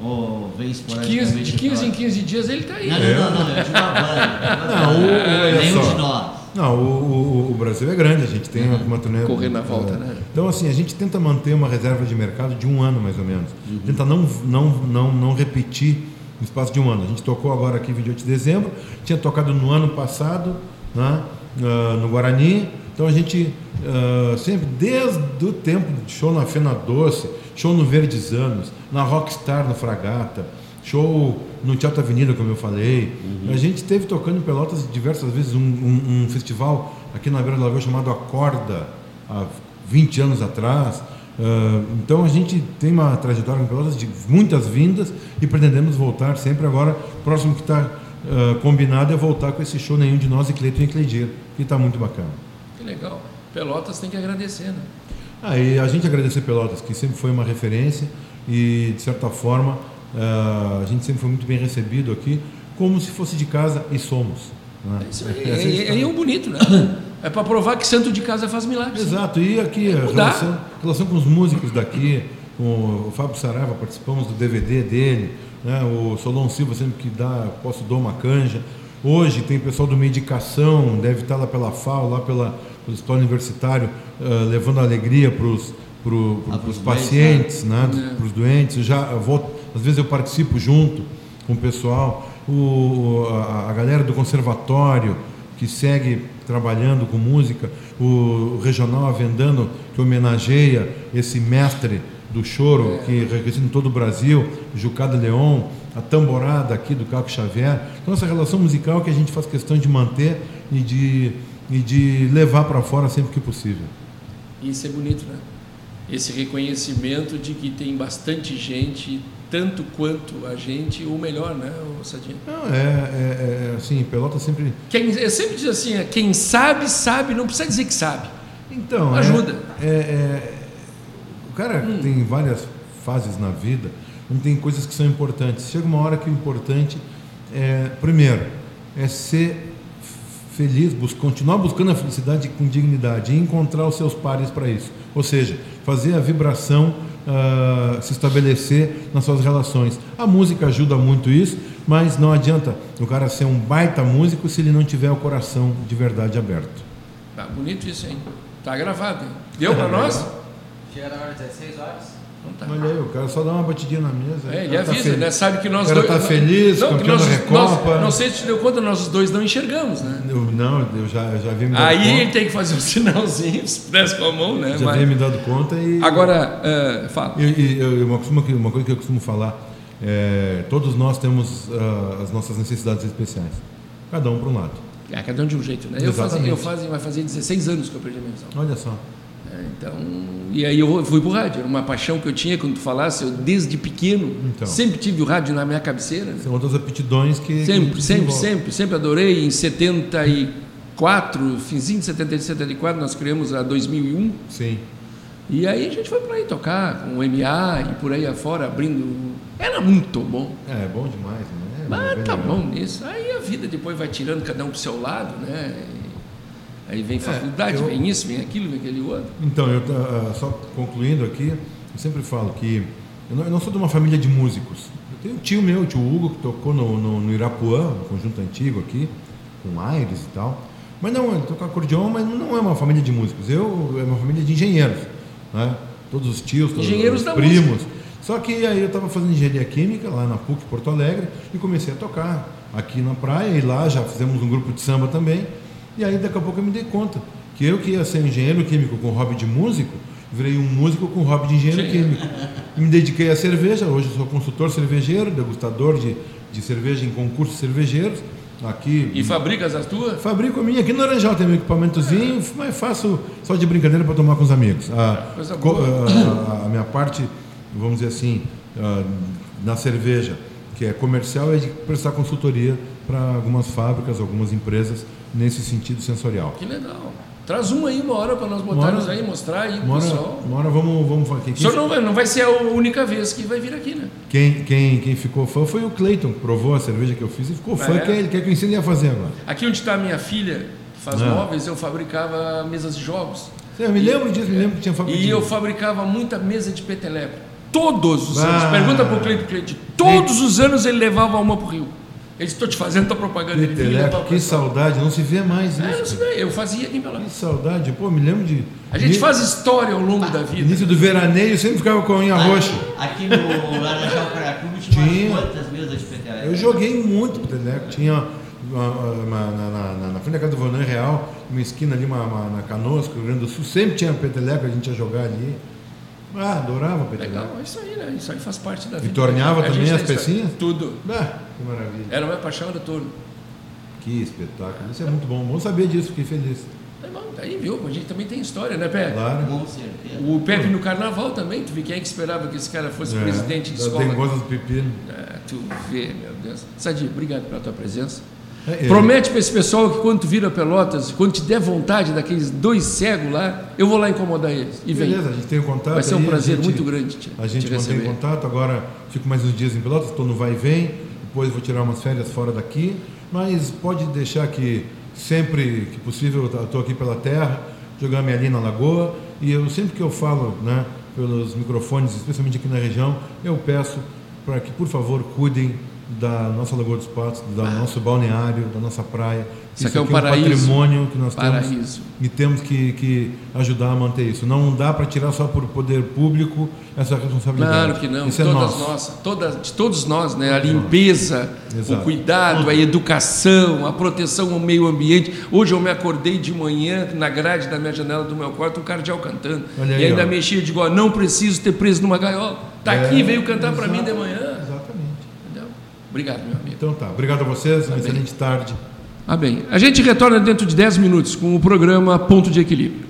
Speaker 3: ou vem esporadicamente?
Speaker 2: De 15, de 15 em 15 dias ele está aí.
Speaker 3: Não, não, não, não, é de uma banda.
Speaker 4: Não, o, nenhum de nós. Não, o, o, o, Brasil é grande, a gente tem uhum. uma turnê.
Speaker 2: Correr na volta, é,
Speaker 4: né? Então, assim, a gente tenta manter uma reserva de mercado de um ano, mais ou menos. Uhum. Tenta não, não, não, não repetir no espaço de um ano. A gente tocou agora aqui 28 de dezembro, tinha tocado no ano passado, né, uh, no Guarani. Então a gente uh, sempre, desde o tempo de show na Fena Doce, show no Verdes Anos, na Rockstar no Fragata, show no Teatro Avenida, como eu falei. Uhum. A gente esteve tocando em Pelotas diversas vezes um, um, um festival aqui na Beira da Lagoa chamado Acorda, há 20 anos atrás. Uh, então a gente tem uma trajetória em Pelotas de muitas vindas e pretendemos voltar sempre agora. Próximo que está uh, combinado é voltar com esse show Nenhum de Nós e Cleiton e Cleidir, que está muito bacana.
Speaker 2: Que legal. Pelotas tem que agradecer, né?
Speaker 4: Ah, e a gente agradecer Pelotas, que sempre foi uma referência e, de certa forma, uh, a gente sempre foi muito bem recebido aqui, como se fosse de casa e somos.
Speaker 2: Né? É isso aí, é, é, é, um bonito, né? É para provar que santo de casa faz milagres.
Speaker 4: Exato, e aqui a relação, relação com os músicos daqui, com o Fábio Saraiva, participamos do DVD dele, né? o Solon Silva sempre que dá, posso dar uma canja. Hoje tem pessoal do Medicação, deve estar lá pela FAO, lá pela, pelo Hospital Universitário, uh, levando alegria para os
Speaker 3: Ah,
Speaker 4: para
Speaker 3: pros
Speaker 4: os
Speaker 3: doentes,
Speaker 4: pacientes, né?
Speaker 2: É.
Speaker 4: para os doentes. Eu já eu vou, às vezes eu participo junto com o pessoal, o, a, a galera do conservatório que segue trabalhando com música, o Regional Avendano que homenageia esse mestre do choro que reside em todo o Brasil, Jucada Leon, a tamborada aqui do Caco Xavier. Então essa relação musical que a gente faz questão de manter e de, e de levar para fora sempre que possível.
Speaker 2: Isso é bonito, né? Esse reconhecimento de que tem bastante gente, tanto quanto a gente, ou melhor, né, Sadinho?
Speaker 4: Não, é, é, é assim, Pelota sempre.
Speaker 2: Quem, eu sempre digo assim, é, quem sabe, sabe, não precisa dizer que sabe.
Speaker 4: Então, é-
Speaker 2: Ajuda.
Speaker 4: É, é- o cara tem várias fases na vida, onde tem coisas que são importantes. Chega uma hora que o importante é, primeiro, é ser feliz, bus continuar buscando a felicidade com dignidade e encontrar os seus pares para isso. Ou seja, fazer a vibração ah, se estabelecer nas suas relações. A música ajuda muito isso, mas não adianta o cara ser um baita músico se ele não tiver o coração de verdade aberto.
Speaker 2: Tá bonito isso, hein? Tá gravado, hein? Deu para nós?
Speaker 1: Chega agora às 16 horas.
Speaker 2: Então tá.
Speaker 4: Olha aí, o cara só dá uma batidinha na mesa.
Speaker 2: É, ele
Speaker 4: tá
Speaker 2: avisa,
Speaker 4: feliz.
Speaker 2: né? Sabe que nós
Speaker 4: O cara
Speaker 2: dois.
Speaker 4: tá feliz,
Speaker 2: não, que
Speaker 4: campeão
Speaker 2: nós,
Speaker 4: da Recopa.
Speaker 2: nós- não sei se te deu conta, nós os dois não enxergamos, né?
Speaker 4: Eu, não, eu já, eu já havia me dado
Speaker 2: Aí ele
Speaker 4: conta.
Speaker 2: tem que fazer um sinalzinho, se pudesse com a mão, né?
Speaker 4: Já
Speaker 2: Mas-
Speaker 4: havia me dado conta e.
Speaker 2: Agora, é, fala.
Speaker 4: E, e, eu- uma, coisa que- uma coisa que eu costumo falar, é, todos nós temos ah, as nossas necessidades especiais. Cada um para um lado.
Speaker 2: É, cada um de um jeito, né? Eu,
Speaker 4: Exatamente.
Speaker 2: eu fazia, vai fazer 16 anos que eu perdi a minha visão.
Speaker 4: Olha só.
Speaker 2: É, então, e aí eu fui pro rádio, era uma paixão que eu tinha quando tu falasse, eu desde pequeno
Speaker 4: Então.
Speaker 2: sempre tive o rádio na minha cabeceira. né?
Speaker 4: São outras aptidões que.
Speaker 2: Sempre,
Speaker 4: que
Speaker 2: sempre, sempre, sempre adorei. Em 74, finzinho de 70, 74, nós criamos a 2001.
Speaker 4: Sim.
Speaker 2: E aí a gente foi por aí tocar com o MA e por aí afora, abrindo. Era muito bom.
Speaker 4: É, é bom demais, né? É
Speaker 2: Mas
Speaker 4: bem
Speaker 2: tá bom nisso. Aí a vida depois vai tirando cada um pro seu lado, né? Aí vem faculdade,
Speaker 4: É, eu-
Speaker 2: vem isso, vem aquilo, vem aquele outro.
Speaker 4: Então, eu, ah, só concluindo aqui, eu sempre falo que eu não, eu não sou de uma família de músicos. Eu tenho um tio meu, o tio Hugo, que tocou no, no, no Irapuã, um conjunto antigo aqui, com Aires e tal. Mas não, ele toca acordeon, mas não é uma família de músicos. Eu é uma família de engenheiros. Né? Todos os tios, todos
Speaker 2: Engenheiros
Speaker 4: os primos. Só que aí eu estava fazendo engenharia química lá na PUC Porto Alegre e comecei a tocar aqui na praia e lá já fizemos um grupo de samba também. E aí daqui a pouco eu me dei conta que eu que ia ser engenheiro químico com hobby de músico, virei um músico com hobby de engenheiro químico. E me dediquei à cerveja, hoje eu sou consultor cervejeiro, degustador de, de cerveja em concursos cervejeiros. Aqui
Speaker 2: E fabricas as tuas?
Speaker 4: Fabrico a minha aqui no Laranjal, tem meu equipamentozinho, mas faço só de brincadeira para tomar com os amigos. A, co-
Speaker 2: boa.
Speaker 4: a- a minha parte, vamos dizer assim, ah, na cerveja, que é comercial, é de prestar consultoria para algumas fábricas, algumas empresas nesse sentido sensorial.
Speaker 2: Que legal. Traz um aí uma hora para nós botarmos
Speaker 4: Uma hora-
Speaker 2: aí, mostrar aí pro
Speaker 4: Uma
Speaker 2: pessoal.
Speaker 4: uma hora vamos, vamos falar. Quem,
Speaker 2: O não vai, não vai ser a única vez que vai vir aqui, né?
Speaker 4: quem, quem, quem ficou fã foi o Cleiton, que provou a cerveja que eu fiz e ficou fã,
Speaker 2: É?
Speaker 4: quer, quer que eu ensine a fazer agora.
Speaker 2: Aqui onde está a minha filha, que faz
Speaker 4: Ah.
Speaker 2: móveis, eu fabricava mesas de jogos.
Speaker 4: Eu me lembro disso, me lembro que tinha fábrica
Speaker 2: E eu fabricava muita mesa de peteleco. Todos os
Speaker 4: Ah.
Speaker 2: anos. Pergunta pro Cleide, Cleide. Todos os anos ele levava uma pro Rio. Ele estou te fazendo tua propaganda. E levava
Speaker 4: Peteleco, que
Speaker 2: pra-
Speaker 4: saudade, não se vê mais
Speaker 2: É,
Speaker 4: isso.
Speaker 2: daí, eu fazia aqui em Pelotas.
Speaker 4: Que saudade, pô, me lembro de.
Speaker 2: A gente faz história ao longo da vida.
Speaker 4: Início do veraneio, eu sempre ficava com a unha roxa.
Speaker 3: Aqui no Laranjal Caraclube tinha
Speaker 4: Tinha.
Speaker 3: quantas mesas de peteleco?
Speaker 4: Eu joguei muito peteleco. Tinha ah, ah, uma- na, na, na, na frente da casa do Vonan Real, uma esquina ali, uma, uma- na Canoas, Rio Grande do Sul, sempre tinha peteleco, a gente ia jogar ali. Ah, adorava peteleco.
Speaker 2: Legal, é isso aí, né? Isso aí faz parte da
Speaker 4: E
Speaker 2: vida.
Speaker 4: torneava
Speaker 2: A gente
Speaker 4: também
Speaker 2: tem
Speaker 4: as pecinhas?
Speaker 2: Tudo.
Speaker 4: Ah, que maravilha.
Speaker 2: Era a minha paixão, era torno.
Speaker 4: Que espetáculo. Isso é muito bom. Bom saber disso, fiquei feliz.
Speaker 2: Tá bom, tá aí, viu? A gente também tem história, né, Pé?
Speaker 4: Claro.
Speaker 3: Com certeza.
Speaker 2: O Pepe no carnaval também, tu vê quem é que esperava que esse cara fosse
Speaker 4: É,
Speaker 2: presidente de escola?
Speaker 4: dengosas do pepino.
Speaker 2: É, tu vê, meu Deus. Sadia, obrigado pela tua presença.
Speaker 4: É, é.
Speaker 2: Promete para esse pessoal que quando tu vira Pelotas, quando te der vontade daqueles dois cegos lá, eu vou lá incomodar eles. E vem.
Speaker 4: Beleza, a gente tem o contato.
Speaker 2: Vai ser um prazer
Speaker 4: gente-
Speaker 2: muito grande te,
Speaker 4: A gente
Speaker 2: te
Speaker 4: mantém
Speaker 2: receber.
Speaker 4: contato, agora fico mais uns dias em Pelotas, estou no vai e vem, depois vou tirar umas férias fora daqui, mas pode deixar que sempre que possível eu estou aqui pela terra, jogando minha linha na lagoa, e eu sempre que eu falo né, pelos microfones, especialmente aqui na região, eu peço para que, por favor, cuidem da nossa Lagoa dos Patos, do nosso balneário, da nossa praia.
Speaker 2: Isso aqui é um
Speaker 4: aqui é um
Speaker 2: paraíso.
Speaker 4: patrimônio que nós
Speaker 2: Paraíso.
Speaker 4: temos e temos que, que ajudar a manter isso. Não dá para tirar só por poder público essa responsabilidade.
Speaker 2: Claro que não,
Speaker 4: Isso é
Speaker 2: todas
Speaker 4: nosso.
Speaker 2: nós, todas, de todos nós, né? A limpeza,
Speaker 4: Exato.
Speaker 2: o cuidado, a educação, a proteção ao meio ambiente. Hoje eu me acordei de manhã na grade da minha janela do meu quarto um cardeal cantando.
Speaker 4: Olha aí,
Speaker 2: e ainda
Speaker 4: ó.
Speaker 2: mexi e digo, ó, não preciso ter preso numa gaiola. Tá
Speaker 4: É,
Speaker 2: aqui, veio cantar para mim de manhã. Obrigado, meu amigo.
Speaker 4: Então tá. Obrigado a vocês. Uma excelente tarde.
Speaker 2: Ah, bem. A gente retorna dentro de 10 minutos com o programa Ponto de Equilíbrio.